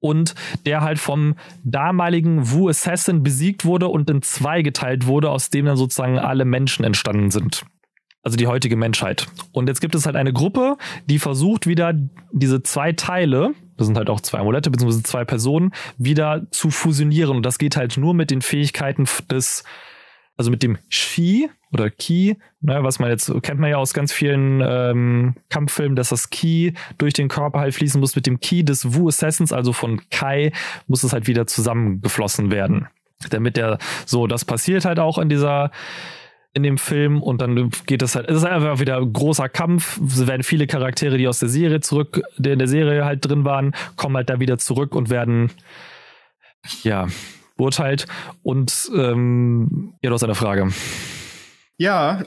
und der halt vom damaligen Wu Assassin besiegt wurde und in zwei geteilt wurde, aus dem dann sozusagen alle Menschen entstanden sind. also die heutige Menschheit. Und jetzt gibt es halt eine Gruppe, die versucht wieder diese zwei Teile, das sind halt auch zwei Amulette beziehungsweise zwei Personen, wieder zu fusionieren. Und das geht halt nur mit den Fähigkeiten des, also mit dem Shi oder Ki, ne, was man jetzt kennt man ja aus ganz vielen ähm, Kampffilmen, dass das Ki durch den Körper halt fließen muss. Mit dem Ki des Wu Assassins, also von Kai, muss es halt wieder zusammengeflossen werden. Damit der, so, das passiert halt auch in dieser in dem Film und dann geht es halt, es ist einfach wieder ein großer Kampf. Es werden viele Charaktere, die aus der Serie zurück, die in der Serie halt drin waren, kommen halt da wieder zurück und werden, ja, beurteilt. Und ähm, ja, du hast eine Frage.
Ja,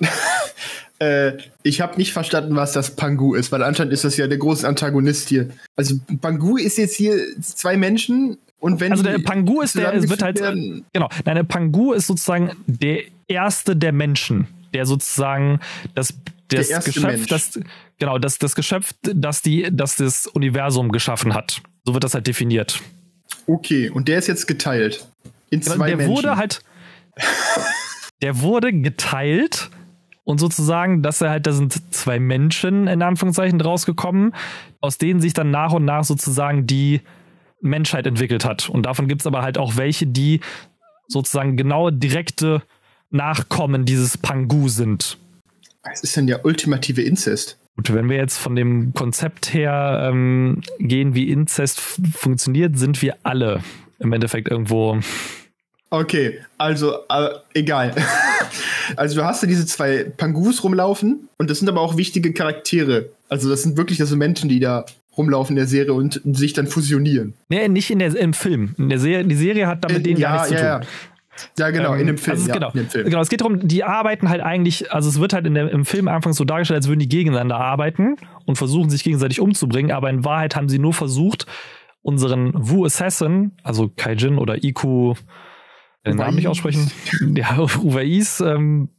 äh, ich habe nicht verstanden, was das Pangu ist, weil anscheinend ist das ja der große Antagonist hier. Also Pangu ist jetzt hier zwei Menschen und wenn
also der Pangu ist der, es wird halt
werden,
genau, nein, der Pangu ist sozusagen der erste der Menschen, der sozusagen das das Geschöpf,
Mensch.
das genau, das das Geschöpf, das die das das Universum geschaffen hat. So wird das halt definiert.
Okay, und der ist jetzt geteilt in
Genau,
zwei
der
Menschen.
wurde halt der wurde geteilt und sozusagen, dass er halt, da sind zwei Menschen in Anführungszeichen rausgekommen, aus denen sich dann nach und nach sozusagen die Menschheit entwickelt hat. Und davon gibt es aber halt auch welche, die sozusagen genaue direkte Nachkommen dieses Pangu sind.
Es ist dann ja ultimative Inzest.
Gut, wenn wir jetzt von dem Konzept her ähm, gehen, wie Inzest funktioniert, sind wir alle im Endeffekt irgendwo.
Okay, also äh, egal. also du hast ja diese zwei Pangus rumlaufen und das sind aber auch wichtige Charaktere. Also das sind wirklich also Menschen, die da rumlaufen in der Serie und sich dann fusionieren.
Nee, nicht in der, im Film. In der Serie, die Serie hat damit denen gar nichts zu tun.
ja. Ja, genau,
Ähm,
in dem Film.
Also es,
ja,
genau,
in dem Film.
genau, es geht darum, die arbeiten halt eigentlich, also es wird halt in der, im Film anfangs so dargestellt, als würden die gegeneinander arbeiten und versuchen sich gegenseitig umzubringen, aber in Wahrheit haben sie nur versucht, unseren Wu Assassin, also Kaijin oder Iku, den Namen nicht aussprechen, ja, Uwais, ähm,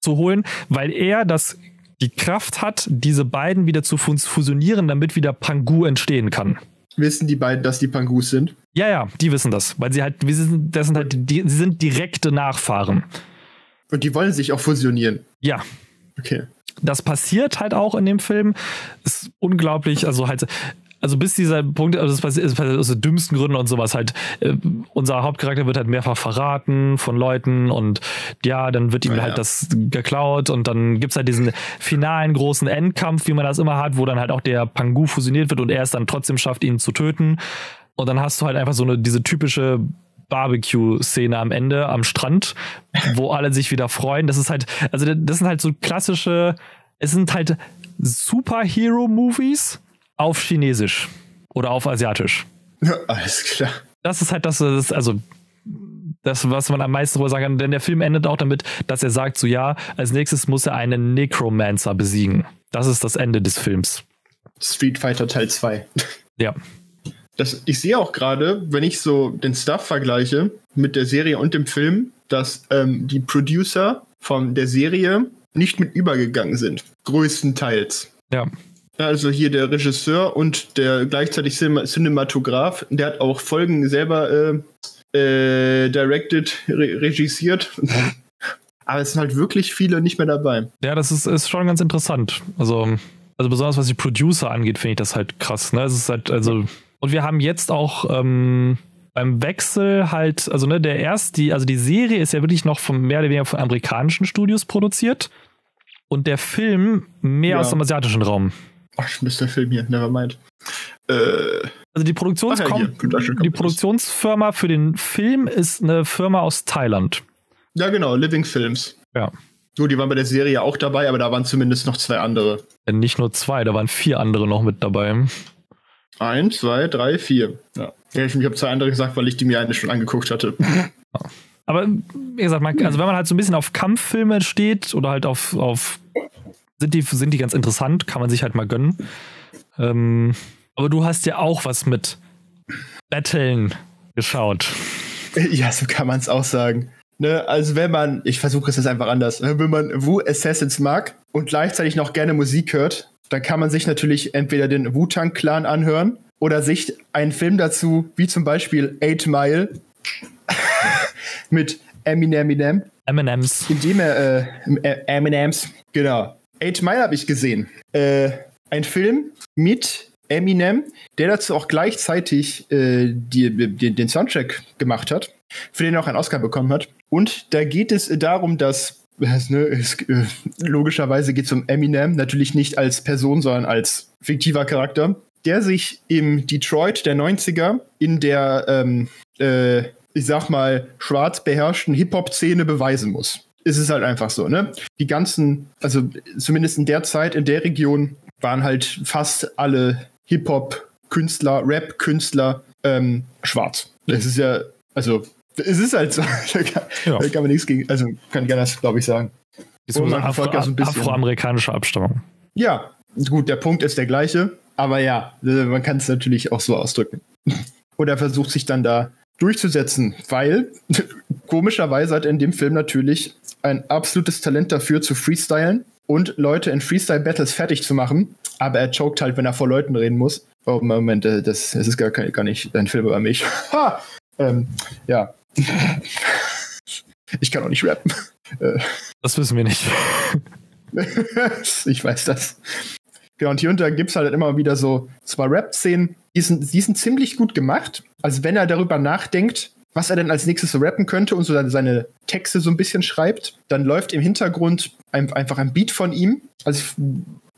zu holen, weil er das die Kraft hat, diese beiden wieder zu fus- fusionieren, damit wieder Pangu entstehen kann.
Wissen die beiden, dass die Pangus sind?
Ja, ja, die wissen das, weil sie halt, wir sind, das sind halt, die, sie sind direkte Nachfahren.
Und die wollen sich auch fusionieren.
Ja,
Okay.
das passiert halt auch in dem Film. Ist unglaublich, also halt, also bis dieser Punkt, also es passiert, es passiert aus den dümmsten Gründen und sowas halt, äh, unser Hauptcharakter wird halt mehrfach verraten von Leuten und ja, dann wird ihm
Ja,
halt
ja.
das geklaut und dann gibt's halt diesen finalen großen Endkampf, wie man das immer hat, wo dann halt auch der Pangu fusioniert wird und er es dann trotzdem schafft, ihn zu töten. Und dann hast du halt einfach so eine, diese typische Barbecue-Szene am Ende am Strand, wo alle sich wieder freuen. Das ist halt, also das sind halt so klassische, es sind halt Superhero-Movies auf Chinesisch oder auf Asiatisch.
Alles klar.
Das ist halt das, das also das, was man am meisten darüber sagen kann, denn der Film endet auch damit, dass er sagt, so ja, als nächstes muss er einen Necromancer besiegen. Das ist das Ende des Films.
Street Fighter Teil 2.
Ja.
Das, ich sehe auch gerade, wenn ich so den Stuff vergleiche mit der Serie und dem Film, dass ähm, die Producer von der Serie nicht mit übergegangen sind. Größtenteils.
Ja.
Also hier der Regisseur und der gleichzeitig Cinema Cinematograph, der hat auch Folgen selber äh, äh, directed, re regisiert. Aber es sind halt wirklich viele nicht mehr dabei.
Ja, das ist, ist schon ganz interessant. Also, also besonders was die Producer angeht, finde ich das halt krass. Ne? Es ist halt, also, und wir haben jetzt auch ähm, beim Wechsel halt, also ne, der erst, die, also die Serie ist ja wirklich noch von mehr oder weniger von amerikanischen Studios produziert und der Film mehr
Ja.
aus dem asiatischen Raum.
Ach, ich der Film hier, nevermind. Äh,
Also die, Produktions
ja, hier,
die. Produktionsfirma für den Film ist eine Firma aus Thailand.
ja, genau, Living Films.
Ja.
So, die waren bei der Serie auch dabei, aber da waren zumindest noch zwei andere.
Äh, Nicht nur zwei, da waren vier andere noch mit dabei.
Eins, zwei, drei, vier. Ja. ja ich habe zwei andere gesagt, weil ich die mir eine schon angeguckt hatte.
Aber wie gesagt, man, also wenn man halt so ein bisschen auf Kampffilme steht oder halt auf, auf sind die, sind die ganz interessant, kann man sich halt mal gönnen. Ähm, aber du hast ja auch was mit Battlen geschaut.
ja, so kann man es auch sagen. Ne, also wenn man, ich versuche es jetzt einfach anders, ne, wenn man Wu Assassins mag und gleichzeitig noch gerne Musik hört, dann kann man sich natürlich entweder den Wu-Tang Clan anhören oder sich einen Film dazu, wie zum Beispiel Eight Mile mit Eminem Eminem
M&M's.
Indem er, äh, M&M's, genau. Eight Mile habe ich gesehen. Äh, ein Film mit Eminem, der dazu auch gleichzeitig äh, die, die, den Soundtrack gemacht hat, für den er auch einen Oscar bekommen hat. Und da geht es darum, dass ne, es, äh, logischerweise geht es um Eminem, natürlich nicht als Person, sondern als fiktiver Charakter, der sich im Detroit der 90er in der, ähm, äh, ich sag mal, schwarz beherrschten Hip-Hop-Szene beweisen muss. Es ist halt einfach so, ne? Die ganzen, also zumindest in der Zeit, in der Region, waren halt fast alle Hip-Hop-Künstler, Rap-Künstler ähm, schwarz. Das ist ja, also, es ist halt so. da, kann, ja. da kann man nichts gegen, also kann gerne das, glaube ich, sagen.
Ist oh, Afro, afroamerikanische Abstammung.
Ja, gut, der Punkt ist der gleiche, aber ja, äh, man kann es natürlich auch so ausdrücken. Und er versucht sich dann da durchzusetzen, weil komischerweise hat er in dem Film natürlich ein absolutes Talent dafür zu freestylen und Leute in Freestyle-Battles fertig zu machen. Aber er choked halt, wenn er vor Leuten reden muss. Oh, Moment, äh, das, das ist gar, gar nicht ein Film über mich. Ha! Ähm, ja. ich kann auch nicht rappen.
Äh. Das wissen wir nicht.
ich weiß das. Genau, und hier unter gibt es halt immer wieder so zwei Rap-Szenen, die sind, die sind ziemlich gut gemacht. Also wenn er darüber nachdenkt, was er denn als nächstes so rappen könnte und so seine Texte so ein bisschen schreibt, dann läuft im Hintergrund ein, einfach ein Beat von ihm, also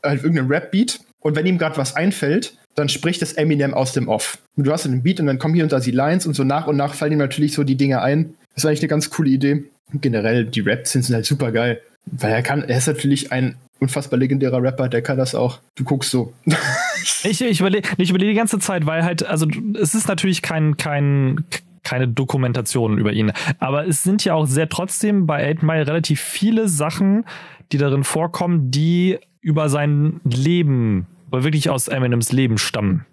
halt irgendein Rap-Beat. Und wenn ihm gerade was einfällt, dann spricht das Eminem aus dem Off. Und du hast einen Beat und dann kommen hier und da die Lines und so nach und nach fallen ihm natürlich so die Dinge ein. Das ist eigentlich eine ganz coole Idee. Generell, die Raps sind halt super geil. Weil er kann, er ist natürlich ein unfassbar legendärer Rapper, der kann das auch. Du guckst so.
ich, ich überlege ich überleg die ganze Zeit, weil halt, also es ist natürlich kein, kein, keine Dokumentation über ihn. Aber es sind ja auch sehr trotzdem bei 8 Mile relativ viele Sachen, die darin vorkommen, die über sein Leben, wirklich aus Eminems Leben stammen.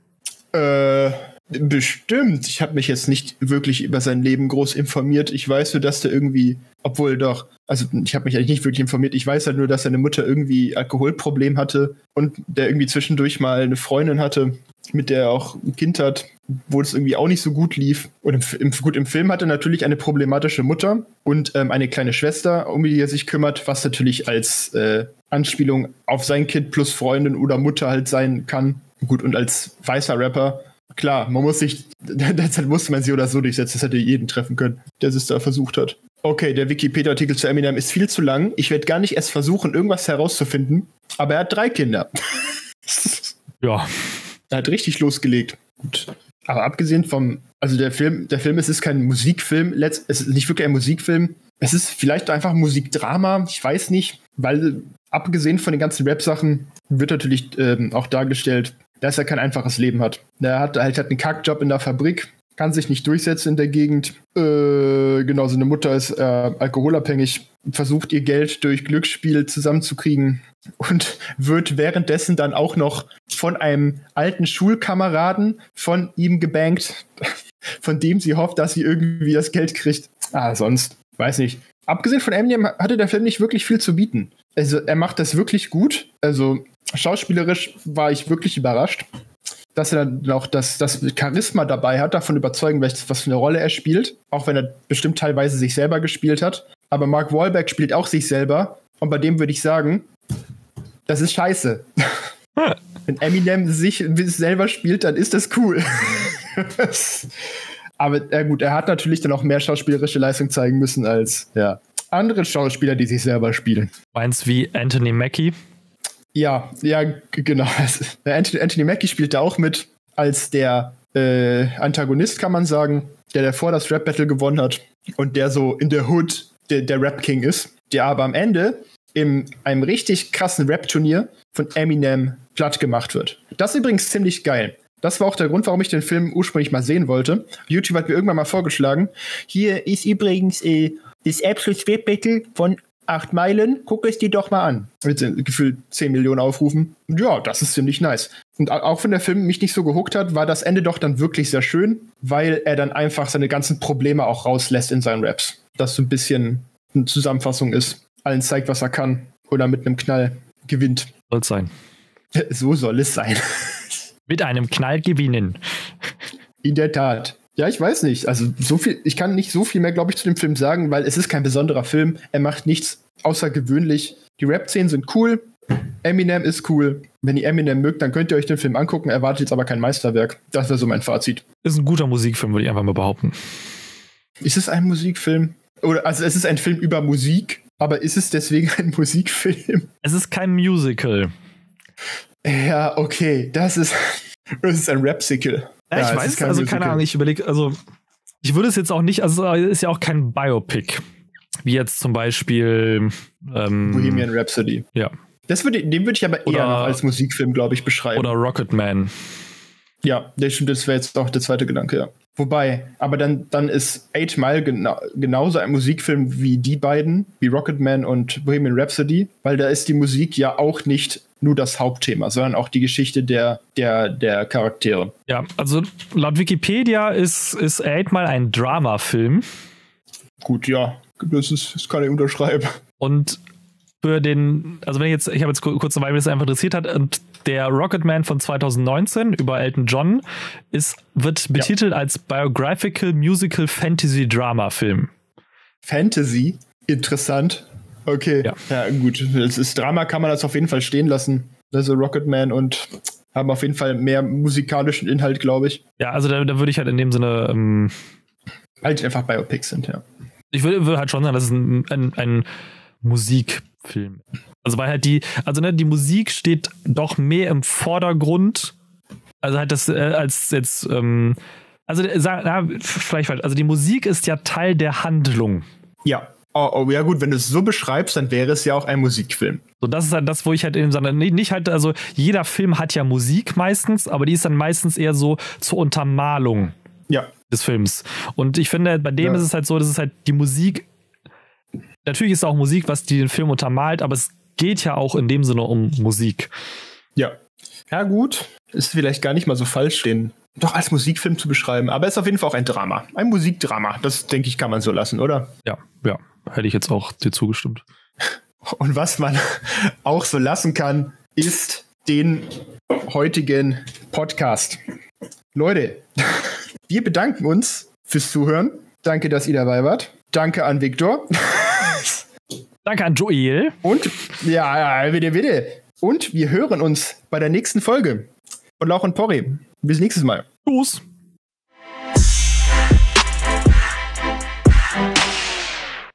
Äh, bestimmt. Ich habe mich jetzt nicht wirklich über sein Leben groß informiert. Ich weiß nur, dass der irgendwie, obwohl doch, also ich habe mich eigentlich nicht wirklich informiert. Ich weiß halt nur, dass seine Mutter irgendwie Alkoholproblem hatte und der irgendwie zwischendurch mal eine Freundin hatte, mit der er auch ein Kind hat, wo es irgendwie auch nicht so gut lief. Und im, im, gut, im Film hat er natürlich eine problematische Mutter und ähm, eine kleine Schwester, um die er sich kümmert, was natürlich als äh, Anspielung auf sein Kind plus Freundin oder Mutter halt sein kann. Gut, und als weißer Rapper, klar, man muss sich, derzeit musste man sie oder so durchsetzen, das hätte jeden treffen können, der es da versucht hat. Okay, der Wikipedia-Artikel zu Eminem ist viel zu lang. Ich werde gar nicht erst versuchen, irgendwas herauszufinden, aber er hat drei Kinder.
ja.
Er hat richtig losgelegt. Gut. Aber abgesehen vom, also der Film, der Film, es ist kein Musikfilm, es ist nicht wirklich ein Musikfilm. Es ist vielleicht einfach Musikdrama, ich weiß nicht, weil abgesehen von den ganzen Rap-Sachen wird natürlich ähm, auch dargestellt, dass er kein einfaches Leben hat. Er hat halt einen Kackjob in der Fabrik, kann sich nicht durchsetzen in der Gegend. Äh, genau, seine Mutter ist äh, alkoholabhängig, versucht ihr Geld durch Glücksspiel zusammenzukriegen und wird währenddessen dann auch noch von einem alten Schulkameraden von ihm gebankt, von dem sie hofft, dass sie irgendwie das Geld kriegt. Ah, sonst, weiß nicht. Abgesehen von Eminem hatte der Film nicht wirklich viel zu bieten. Also, er macht das wirklich gut. Also, schauspielerisch war ich wirklich überrascht, dass er dann auch das, das Charisma dabei hat, davon überzeugen, was für eine Rolle er spielt. Auch wenn er bestimmt teilweise sich selber gespielt hat. Aber Mark Wahlberg spielt auch sich selber. Und bei dem würde ich sagen, das ist scheiße. Wenn Eminem sich selber spielt, dann ist das cool. Aber ja gut, er hat natürlich dann auch mehr schauspielerische Leistung zeigen müssen als ja, andere Schauspieler, die sich selber spielen.
Meinst wie Anthony Mackie?
Ja, ja, genau. Anthony, Anthony Mackie spielt da auch mit als der äh, Antagonist, kann man sagen, der davor das Rap-Battle gewonnen hat und der so in der Hood der, der Rap-King ist, der aber am Ende in einem richtig krassen Rap-Turnier von Eminem platt gemacht wird. Das ist übrigens ziemlich geil. Das war auch der Grund, warum ich den Film ursprünglich mal sehen wollte. YouTube hat mir irgendwann mal vorgeschlagen. Hier ist übrigens äh, das Absolute Rap Battle von 8 Meilen. Guck es dir doch mal an. Mit gefühlt 10 Millionen Aufrufen. Ja, das ist ziemlich nice. Und auch wenn der Film mich nicht so gehuckt hat, war das Ende doch dann wirklich sehr schön, weil er dann einfach seine ganzen Probleme auch rauslässt in seinen Raps. Das so ein bisschen eine Zusammenfassung ist allen zeigt, was er kann. Oder mit einem Knall gewinnt.
Soll es sein.
So soll es sein.
mit einem Knall gewinnen.
In der Tat. Ja, ich weiß nicht. Also so viel, ich kann nicht so viel mehr, glaube ich, zu dem Film sagen, weil es ist kein besonderer Film. Er macht nichts außergewöhnlich. Die Rap-Szenen sind cool. Eminem ist cool. Wenn ihr Eminem mögt, dann könnt ihr euch den Film angucken. Erwartet jetzt aber kein Meisterwerk. Das wäre so mein Fazit.
Ist ein guter Musikfilm, würde ich einfach mal behaupten.
Ist es ein Musikfilm? Oder also es ist ein Film über Musik, aber ist es deswegen ein Musikfilm?
Es ist kein Musical.
Ja, okay. Das ist, das ist ein Rapsicle.
Ja, ich
es
weiß, also
Musical.
keine Ahnung, ich überlege, also ich würde es jetzt auch nicht, also es ist ja auch kein Biopic. Wie jetzt zum Beispiel ähm,
Bohemian Rhapsody.
Ja.
Das würde, den würde ich aber eher
Oder-
noch als Musikfilm, glaube ich, beschreiben.
oder Rocketman.
Ja, das stimmt, das wäre jetzt auch der zweite Gedanke, ja. Wobei, aber dann, dann ist Eight Mile gena genauso ein Musikfilm wie die beiden, wie Rocketman und Bohemian Rhapsody, weil da ist die Musik ja auch nicht nur das Hauptthema, sondern auch die Geschichte der, der, der Charaktere.
Ja, also laut Wikipedia ist, ist Eight mal ein Dramafilm.
Gut, ja, das, ist, das kann ich unterschreiben.
Und für den, also wenn ich jetzt, ich habe jetzt ku- kurz weil mich das einfach interessiert hat, und der Rocketman von 2019 über Elton John ist, wird betitelt als Biographical Musical Fantasy Drama Film.
Fantasy, interessant. Okay,
Ja.
ja, gut. Das ist Drama, kann man das auf jeden Fall stehen lassen. Also Rocketman und haben auf jeden Fall mehr musikalischen Inhalt, glaube ich.
Ja, also da, da würde ich halt in dem Sinne, ähm,
Halt einfach Biopics sind, ja.
ich würde, würde halt schon sagen, das ist ein, ein, ein Musikfilm. Also weil halt die, also ne, die Musik steht doch mehr im Vordergrund, also halt das äh, als jetzt, ähm, also äh, sag- na, vielleicht falsch, also die Musik ist ja Teil der Handlung.
Ja. Oh, oh, ja gut, wenn du es so beschreibst, dann wäre es ja auch ein Musikfilm.
So, das ist halt das, wo ich halt eben sage, nee, nicht halt, also jeder Film hat ja Musik meistens, aber die ist dann meistens eher so zur Untermalung
Ja.
des Films. Und ich finde, bei dem
Ja.
ist es halt so, dass es halt die Musik, natürlich ist auch Musik, was die den Film untermalt, aber es geht ja auch in dem Sinne um Musik.
Ja. Ja, gut. Ist vielleicht gar nicht mal so falsch, den doch als Musikfilm zu beschreiben. Aber es ist auf jeden Fall auch ein Drama. Ein Musikdrama. Das, denke ich, kann man so lassen, oder?
Ja, ja, hätte ich jetzt auch dir zugestimmt.
Und was man auch so lassen kann, ist den heutigen Podcast. Leute, wir bedanken uns fürs Zuhören. Danke, dass ihr dabei wart. Danke an Viktor.
Danke an Joel.
Und, ja, ja, bitte, bitte. Und wir hören uns bei der nächsten Folge von Lauch und Porri. Bis nächstes Mal.
Tschüss.